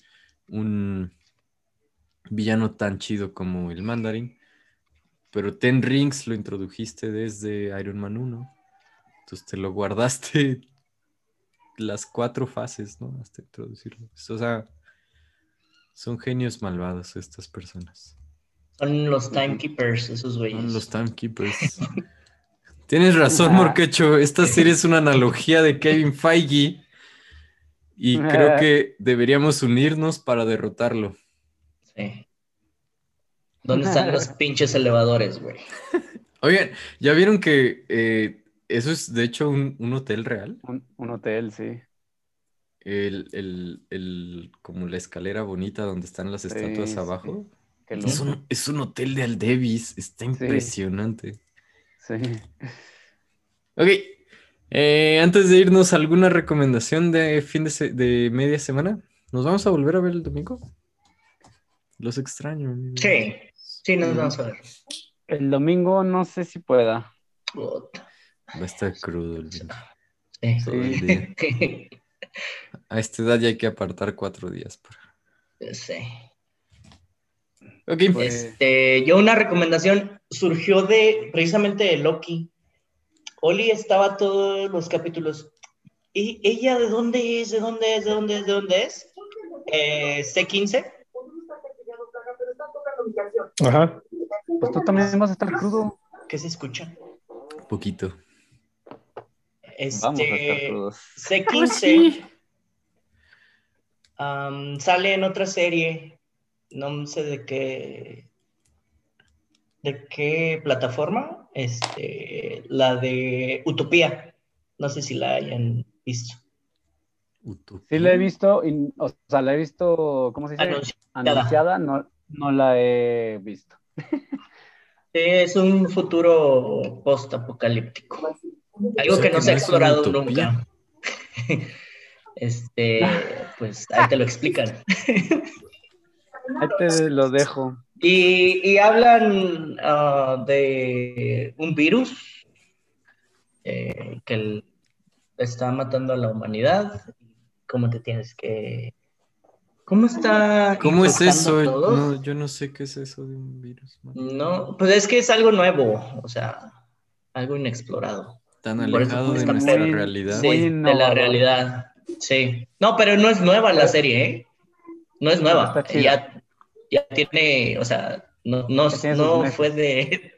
un villano tan chido como el Mandarín. Pero Ten Rings lo introdujiste desde Iron Man 1. Entonces te lo guardaste [LAUGHS] las cuatro fases, ¿no? Hasta introducirlo. O sea, son genios malvados estas personas. Son los timekeepers, esos güeyes. Son los timekeepers. [LAUGHS] Tienes razón, Morquecho. Esta serie es una analogía de Kevin Feige. Y creo [LAUGHS] que deberíamos unirnos para derrotarlo. Sí. ¿Dónde están los [LAUGHS] pinches elevadores, güey? Oigan, ¿ya vieron que eh, eso es de hecho un, un hotel real? Un, un hotel, sí. El, el- el- como la escalera bonita donde están las Sí, estatuas sí. abajo. Es un, es un hotel de Aldevis. Está impresionante. Sí. Ok. Eh, antes de irnos, ¿alguna recomendación de fin de, se- de media semana? ¿Nos vamos a volver a ver el domingo? Los extraño. amigos. Sí, sí, nos vamos a ver. El domingo no sé si pueda. Va a estar crudo el viernes, sí. todo el día. [LAUGHS] A esta edad ya hay que apartar cuatro días. para- Sí. Ok. Pues- Este, yo una recomendación surgió de precisamente de Loki. Oli estaba todos los capítulos. ¿Y ella de dónde es? ¿De dónde es? ¿De dónde es? ¿De dónde es? Eh, C15. Ajá. Pues tú también vas a estar crudo. ¿Qué se escucha? Poquito. Vamos a estar Este, crudos. C15 am, sale en otra serie. No sé de qué. ¿De qué plataforma? Este, la de Utopía. No sé si la hayan visto. Utopía. Sí la he visto, y, o sea, la he visto, ¿cómo se dice? Anunciada. Anunciada, no, no la he visto. [LAUGHS] Es un futuro post-apocalíptico. Algo O sea que no que se ha explorado utopía. nunca. [LAUGHS] Este, pues ahí te lo explican. [LAUGHS] Ahí te lo dejo. Y, y hablan ah, de un virus eh, que el- está matando a la humanidad. ¿Cómo te tienes que... ¿Cómo está... ¿Cómo es eso? No, yo no sé qué es eso de un virus. man. No, pues es que es algo nuevo, o sea, algo inexplorado. Tan alejado de nuestra muy- realidad. Sí, de la realidad. Sí. No, pero no es nueva la serie, ¿eh? No es nueva. Chida. Ya, ya tiene, o sea, no, no, no fue de.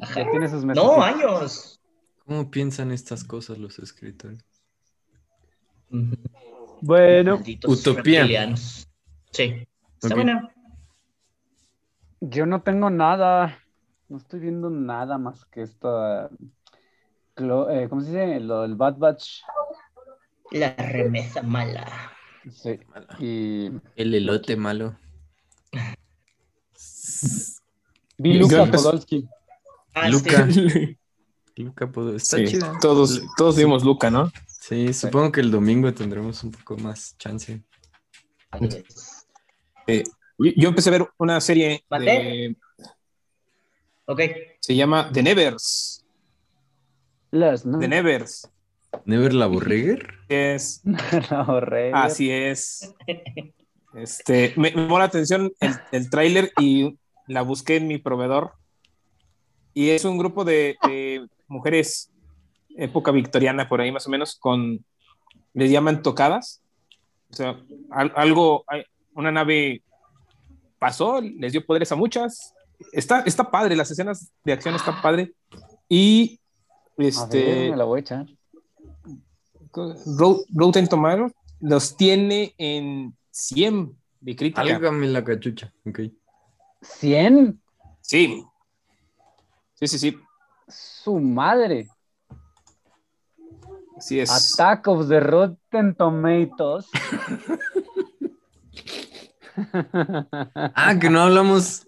Ajá. Ya tiene sus meses. No, años. ¿Cómo piensan estas cosas los escritores? Bueno, Malditos Utopía. Sí. Está Ok. buena. yo no tengo nada. No estoy viendo nada más que esta. eh, ¿Cómo se dice? Lo del Bad Batch. La remesa mala. Sí. Y El elote malo. Vi Luca. Ah, Luca. sí. [LAUGHS] Luca Sí, chida. todos, todos vimos Luca, ¿no? Sí, supongo que el domingo tendremos un poco más chance. Eh, yo empecé a ver una serie. Ok. se llama The Nevers. Las, ¿no? The Nevers. ¿Never la Borreger? Es, [LAUGHS] La horror. así es. [LAUGHS] Este, me, me llamó la atención el, el tráiler y la busqué en mi proveedor. Y es un grupo de, de mujeres, época victoriana, por ahí más o menos, con, les llaman tocadas. O sea, al- algo, una nave pasó, les dio poderes a muchas. Está, está padre, las escenas de acción están padre. Y A ver, este, me la voy a echar. Ro- Rotten Tomatoes los tiene en 100 de crítica. Álgame la cachucha. Ok. ¿100? Sí. Sí, sí, sí. Su madre. Así es. Attack of the Rotten Tomatoes. Ah, que no hablamos.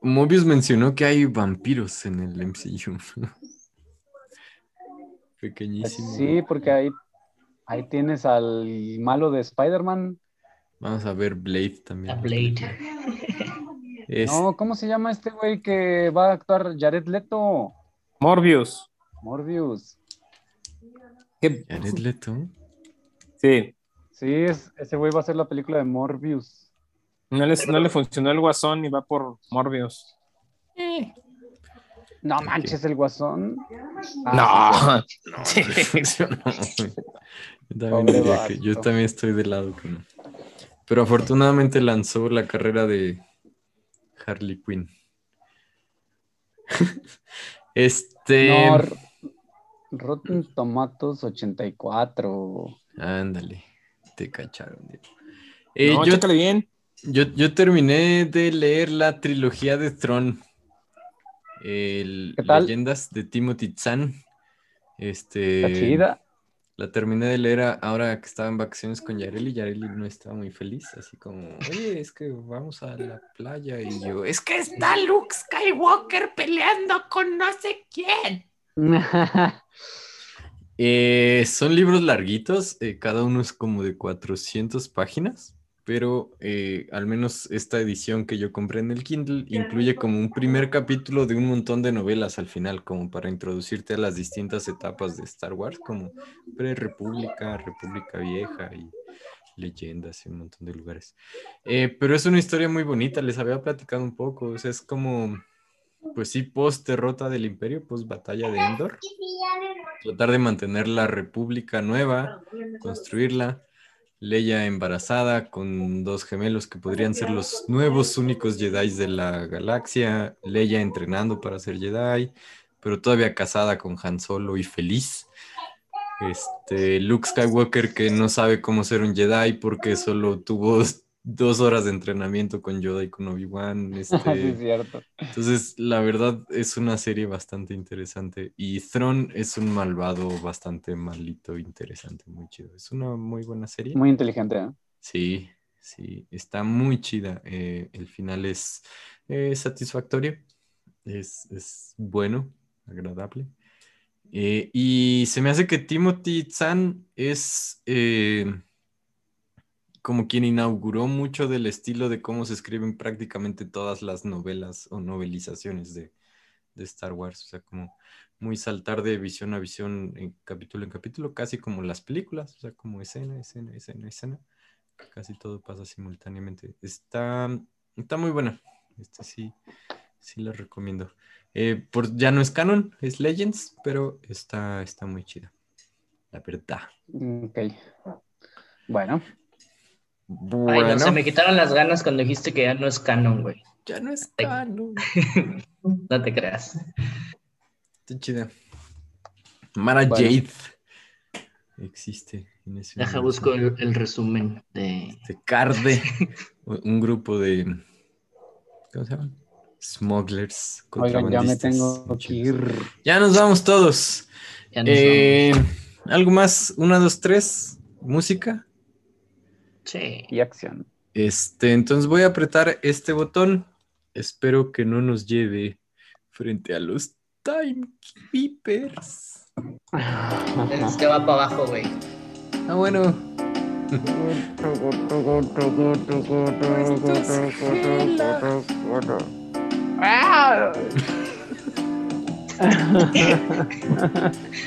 Mobius mencionó que hay vampiros en el MCU. [LAUGHS] Pequeñísimo. Sí, porque ahí, ahí tienes al malo de Spider-Man. Vamos a ver Blade también. La Blade. [LAUGHS] Es- No, ¿cómo se llama este güey que va a actuar Jared Leto? Morbius. Morbius. ¿Qué? Jared Leto. Sí. Sí, es, ese güey va a hacer la película de Morbius. No, les- no le funcionó el guasón y va por Morbius. No manches, el guasón. Ah, No. Sí. [LAUGHS] Yo no. [LAUGHS] Yo también, Pobre diría que- yo vato. también estoy del lado que no. Pero afortunadamente lanzó la carrera de Harley Quinn. [LAUGHS] este. No, Rotten Tomatoes 84. Ándale, te cacharon. Diego. Eh, No, yo, bien. yo, yo terminé de leer la trilogía de Tron. El- ¿Qué tal? Leyendas de Timothy Zahn. Este, Está chida. La terminé de leer a- ahora que estaba en vacaciones con Yareli. Yareli no estaba muy feliz, así como, oye, es que vamos a la playa. Y yo, es que está Luke Skywalker peleando con no sé quién. [LAUGHS] Eh, son libros larguitos, eh, cada uno es como de 400 páginas, pero eh, al menos esta edición que yo compré en el Kindle incluye como un primer capítulo de un montón de novelas al final, como para introducirte a las distintas etapas de Star Wars, como pre-república, República Vieja y leyendas y un montón de lugares. Eh, pero es una historia muy bonita, les había platicado un poco, o sea, es como, pues sí, post derrota del imperio, post batalla de Endor tratar de mantener la república nueva, construirla. Leia embarazada con dos gemelos que podrían ser los nuevos únicos Jedi de la galaxia. Leia entrenando para ser Jedi, pero todavía casada con Han Solo y feliz. Este, Luke Skywalker que no sabe cómo ser un Jedi porque solo tuvo dos horas de entrenamiento con Yoda y con Obi-Wan. [LAUGHS] sí, Este, es cierto. entonces, la verdad es una serie bastante interesante. Y Thron es un malvado bastante malito, interesante, muy chido. Es una muy buena serie. Muy inteligente, ¿eh? Sí, sí, está muy chida. Eh, el final es eh, satisfactorio, es, es bueno, agradable. Eh, y se me hace que Timothy Zahn es como quien inauguró mucho del estilo de cómo se escriben prácticamente todas las novelas o novelizaciones de, de Star Wars. O sea, como muy saltar de visión a visión, en capítulo en capítulo, casi como las películas, o sea, como escena, escena, escena, escena. Casi todo pasa simultáneamente. Está, está muy buena. Este sí, Sí, lo recomiendo. Eh, por, ya no es canon, es Legends, pero está, está muy chida. La verdad. Ok. Bueno, Ay, no, se me quitaron las ganas cuando dijiste que ya no es canon, güey. ya no es canon. [LAUGHS] No te creas. Está chida. Mara Bueno. Jade existe en ese Deja, universo. busco el, el resumen de. de Carde, [LAUGHS] un grupo de ¿cómo se llaman? Smugglers. oigan, ya me tengo que ir. Ya nos vamos todos. Ya nos Eh, vamos. Algo más, una, dos, tres, música. Sí. Y acción. Este, entonces voy a apretar este botón. Espero que no nos lleve frente a los Timekeepers. Este va para abajo, güey. Ah, bueno. [LAUGHS] [LAUGHS] [LAUGHS]